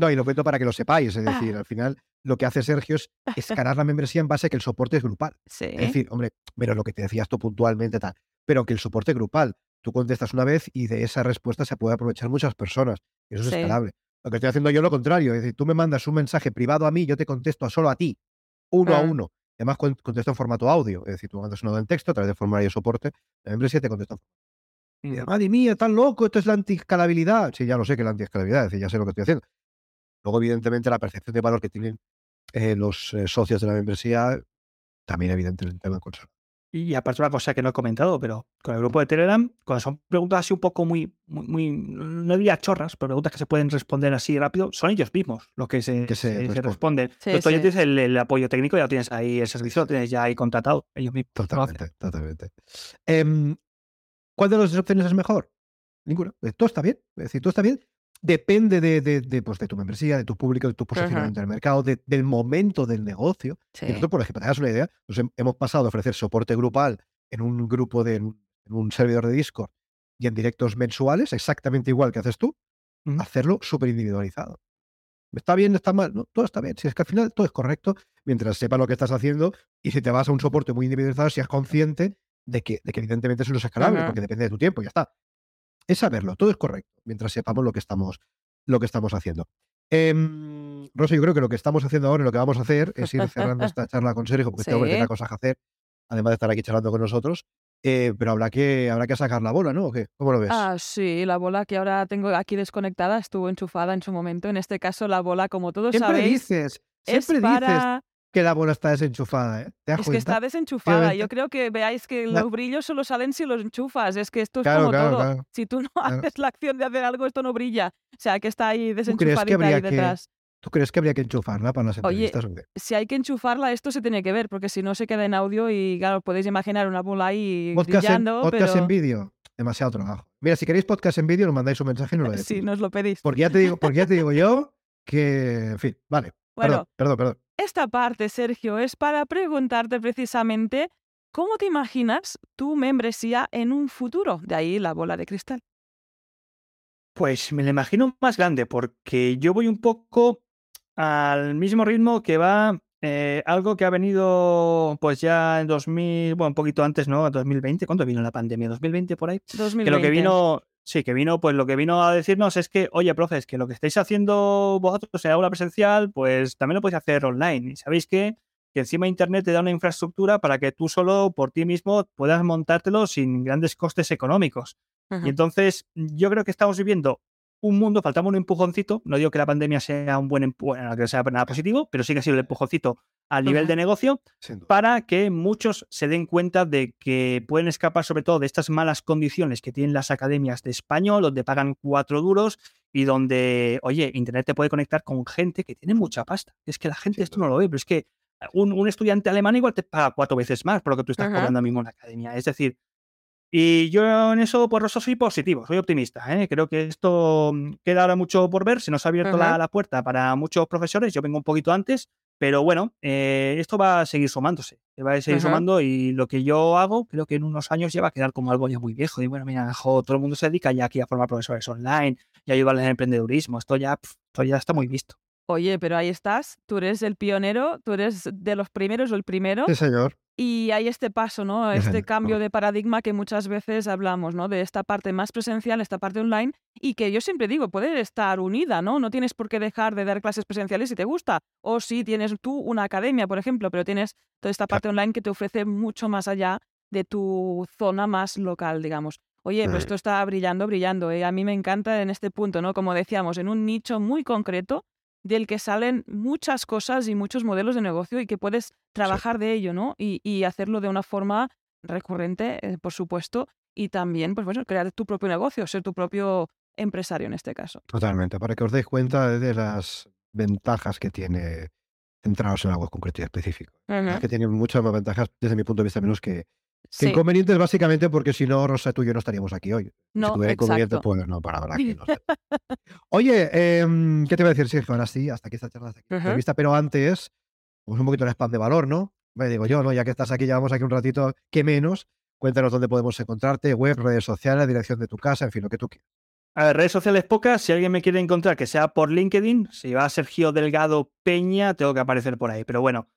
no, y lo cuento para que lo sepáis. Es decir, al final lo que hace Sergio es escalar la membresía en base a que el soporte es grupal. Sí. Es decir, hombre, pero lo que te decías tú puntualmente, tal, pero que el soporte grupal, tú contestas una vez y de esa respuesta se puede aprovechar muchas personas. Eso es Sí. escalable. Lo que estoy haciendo yo es lo contrario, es decir, tú me mandas un mensaje privado a mí, yo te contesto solo a ti, uno a Ah. uno. Además, con- contesto en formato audio, es decir, tú mandas uno en texto a través del formulario de soporte, la membresía te contesta. Y dices, madre mía, estás loco, esto es la antiescalabilidad. Sí, ya lo sé que es la antiescalabilidad, es decir, ya sé lo que estoy haciendo. Luego, evidentemente, la percepción de valor que tienen eh, los eh, socios de la membresía, también, evidentemente, en consola. Y aparte una cosa que no he comentado, pero con el grupo de Telegram, cuando son preguntas así un poco muy, muy, muy- no diría chorras, pero preguntas que se pueden responder así rápido, son ellos mismos los que se, Que se se- se responden. Sí, Pero tú ya sí. tienes el, el apoyo técnico, ya lo tienes ahí, el servicio lo tienes ya ahí contratado, ellos mismos. Totalmente, totalmente. Em, ¿Cuál de las opciones es mejor? Ninguna. Eh, Todo está bien. Es decir, todo está bien. Depende de, de, de, pues, de tu membresía, de tu público, de tu posicionamiento en el mercado, de- del momento del negocio. Sí. Y nosotros, por ejemplo, para que te hagas una idea, nos hem- hemos pasado de ofrecer soporte grupal en un grupo de en un- servidor de Discord y en directos mensuales, exactamente igual que haces tú, hacerlo súper individualizado. ¿Está bien? ¿Está mal? No, todo está bien. Si es que al final todo es correcto mientras sepas lo que estás haciendo y si te vas a un soporte muy individualizado, seas consciente de que, de que evidentemente eso no es escalable porque depende de tu tiempo y ya está. Es saberlo, todo es correcto mientras sepamos lo que estamos, lo que estamos haciendo. Em, Rosa, yo creo que lo que estamos haciendo ahora y lo que vamos a hacer es ir cerrando esta charla con Sergio, porque este hombre Sí. tiene cosas que hacer, además de estar aquí charlando con nosotros. eh, pero habrá que, habrá que sacar la bola, ¿no? ¿O qué? ¿Cómo lo ves? Ah, sí, la bola que ahora tengo aquí desconectada estuvo enchufada en su momento. En este caso, la bola, como todos siempre sabéis, dices, es siempre dices para... que la bola está desenchufada, ¿eh? ¿Te das Es que está desenchufada. Yo creo que veáis que los brillos solo salen si los enchufas. Es que esto es Claro, como claro, todo. claro. Si tú no haces la acción de hacer algo, esto no brilla. O sea, que está ahí ¿Tú crees que desenchufadita ahí que, detrás. ¿Tú crees que habría que enchufarla para las Oye, entrevistas? o qué? Si hay que enchufarla, esto se tiene que ver, porque si no se queda en audio y, claro, podéis imaginar una bola ahí Podcast, en, brillando, podcast pero en vídeo, demasiado trabajo. Mira, si queréis podcast en vídeo, nos mandáis un mensaje y nos lo decís. si nos lo pedís. Porque ya te digo, porque ya te digo yo que, en fin, vale. Bueno, Perdón, perdón, perdón. Esta parte, Sergio, es para preguntarte precisamente cómo te imaginas tu membresía en un futuro. De ahí la bola de cristal. Pues me lo imagino más grande, porque yo voy un poco al mismo ritmo que va eh, algo que ha venido pues ya en 2000, bueno, un poquito antes, ¿no? 2020, ¿cuándo vino la pandemia? ¿2020 por ahí? 2020. Que lo que vino, sí, que vino, pues lo que vino a decirnos es que, oye, profes, que lo que estáis haciendo vosotros en aula presencial, pues también lo podéis hacer online. Y sabéis que, que encima Internet te da una infraestructura para que tú solo por ti mismo puedas montártelo sin grandes costes económicos. Y entonces yo creo que estamos viviendo un mundo, faltaba un empujoncito, no digo que la pandemia sea un buen bueno, que sea nada positivo, pero sí que ha sido el empujoncito a nivel de negocio para que muchos se den cuenta de que pueden escapar sobre todo de estas malas condiciones que tienen las academias de español, donde pagan cuatro duros y donde, oye, Internet te puede conectar con gente que tiene mucha pasta. Es que la gente esto no lo ve, pero es que un, un estudiante alemán igual te paga cuatro veces más por lo que tú estás Ajá. cobrando mismo en la academia. Es decir, y yo en eso, pues Rosa, soy positivo, soy optimista. ¿eh? Creo que esto mm, queda ahora mucho por ver. Se nos ha abierto la, puerta para muchos profesores. Yo vengo un poquito antes, pero bueno, eh, esto va a seguir sumándose. Va a seguir Ajá. sumando y lo que yo hago, creo que en unos años ya va a quedar como algo ya muy viejo. Y bueno, mira, jo, todo el mundo se dedica ya aquí a formar profesores online y ayudarles en emprendedurismo. Esto ya, esto ya está muy visto. Oye, pero ahí estás, tú eres el pionero, tú eres de los primeros o el primero, Sí, señor. y hay este paso, ¿no? Este cambio de paradigma que muchas veces hablamos, ¿no? De esta parte más presencial, esta parte online, y que yo siempre digo, puede estar unida, ¿no? No tienes por qué dejar de dar clases presenciales si te gusta, o si tienes tú una academia, por ejemplo, pero tienes toda esta parte online que te ofrece mucho más allá de tu zona más local, digamos. Oye, pues esto está brillando, brillando. ¿eh? A mí me encanta en este punto, ¿no? Como decíamos, en un nicho muy concreto del que salen muchas cosas y muchos modelos de negocio y que puedes trabajar de ello, ¿no? Y, y hacerlo de una forma recurrente, eh, por supuesto, y también, pues bueno, crear tu propio negocio, ser tu propio empresario en este caso. Totalmente. Para que os deis cuenta de las ventajas que tiene centrados en algo concreto y específico. Es que tiene muchas más ventajas desde mi punto de vista menos que Sí, inconvenientes, básicamente porque si no, Rosa, tú y yo no estaríamos aquí hoy. no, si tuviera inconvenientes, pues no, para hablar aquí. No sé. Oye, em, ¿qué te voy a decir, Sergio? Ahora sí, hasta aquí esta charla, hasta aquí la Ujú. entrevista, pero antes, pues un poquito de spam de valor, ¿no? Me digo yo, ¿no? Ya que estás aquí, llevamos aquí un ratito, ¿qué menos? Cuéntanos dónde podemos encontrarte, web, redes sociales, dirección de tu casa, en fin, lo que tú quieras. A ver, redes sociales pocas. Si alguien me quiere encontrar, que sea por LinkedIn. Si va a Sergio Delgado Peña, tengo que aparecer por ahí. Pero bueno,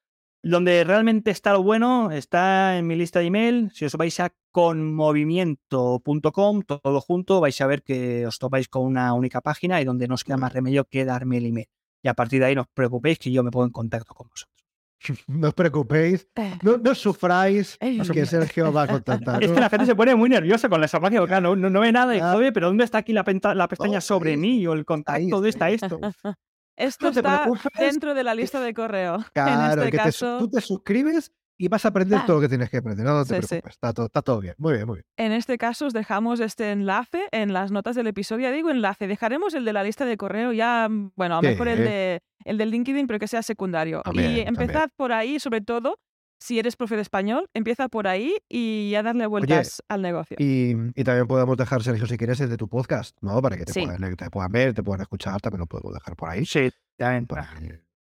donde realmente está lo bueno está en mi lista de email. Si os vais a conmovimiento.com, todo junto, vais a ver que os topáis con una única página y donde no os queda más remedio que darme el email. Y a partir de ahí no os preocupéis que yo me pongo en contacto con vosotros. No os preocupéis, no, no sufráis, Ey, que Sergio va a contactar. Es que la gente se pone muy nerviosa con la información, porque, claro, no, no, no ve nada y Ah. joder, pero ¿dónde está aquí la, penta- la pestaña Oh, sobre mí o el contacto? ahí ¿Dónde está, está ahí esto? Esto No está dentro de la lista de correo. Claro, en este que te su- caso, tú te suscribes y vas a aprender Ah. todo lo que tienes que aprender. No, no te Sí, sí. preocupes, está, todo, está todo bien. Muy bien, muy bien. en este caso os dejamos este enlace en las notas del episodio. Ya digo enlace, dejaremos el de la lista de correo ya, mm, bueno, a lo Sí. mejor el de el del LinkedIn, pero que sea secundario. También, y también. empezad por ahí, sobre todo, si eres profe de español, empieza por ahí y a darle vueltas al negocio. Y, y, también podemos dejar, Sergio, si quieres, el de tu podcast, ¿no? Para que te, Sí. puedan, te puedan ver, te puedan escuchar, también lo podemos dejar por ahí. Sí, también. Pues,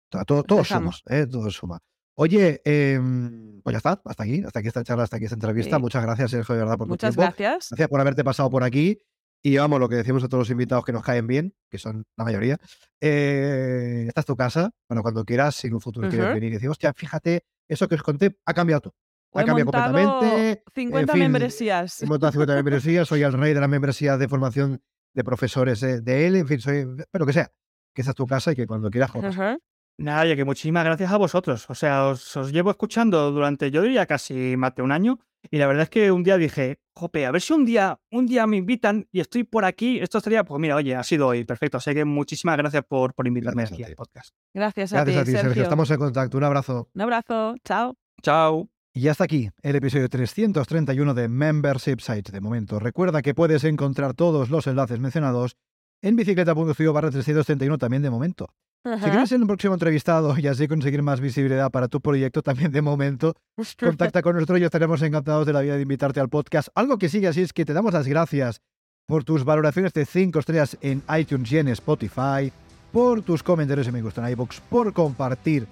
todo, todo, todo. ¿eh? Todo suma. Oye, em, pues ya está, hasta aquí, hasta aquí esta charla, hasta aquí esta entrevista. Sí. Muchas gracias, Sergio, de verdad, por tu Muchas tiempo. gracias. Gracias por haberte pasado por aquí. Y vamos, lo que decimos a todos los invitados que nos caen bien, que son la mayoría. eh, esta es tu casa. Bueno, cuando quieras, si en un futuro quieres venir y decir, hostia, fíjate, eso que os conté ha cambiado todo. Ha He cambiado montado completamente. 50 fin, membresías. He montado 50 membresías, soy el rey de las membresías de formación de profesores eh, de él. En fin, soy, pero que sea, que esta es tu casa y que cuando quieras jodas. Ujú. Nada, oye, que muchísimas gracias a vosotros. O sea, os, os llevo escuchando durante, yo diría casi más de un año. Y la verdad es que un día dije, jope, a ver si un día, un día me invitan y estoy por aquí. Esto sería, pues mira, oye, ha sido hoy, perfecto. Así que muchísimas gracias por, por invitarme Gracias a aquí al podcast. Gracias a Gracias ti, a ti, Sergio. Sergio. Estamos en contacto. Un abrazo. Un abrazo. Chao. Chao. Y hasta aquí el episodio 331 de Membership Sites de momento. Recuerda que puedes encontrar todos los enlaces mencionados en bicicleta.co barra 331 también de momento. Si quieres ser un próximo entrevistado y así conseguir más visibilidad para tu proyecto también de momento, contacta con nosotros y estaremos encantados de la vida de invitarte al podcast. Algo que sigue así es que te damos las gracias por tus valoraciones de 5 estrellas en iTunes y en Spotify, por tus comentarios y me gusta en iVoox, por compartir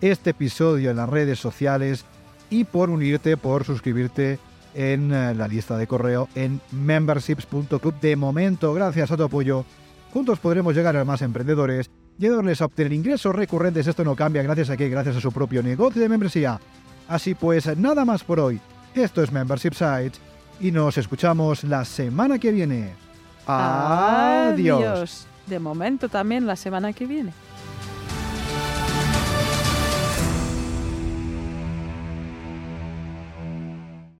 este episodio en las redes sociales y por unirte, por suscribirte en eh, la lista de correo en memberships.club. De momento, gracias a tu apoyo, juntos podremos llegar a más emprendedores y ayudarles a obtener ingresos recurrentes. Esto no cambia gracias a que gracias a su propio negocio de membresía. Así pues, nada más por hoy. Esto es Membership Sites y nos escuchamos la semana que viene. Adiós. De momento también la semana que viene.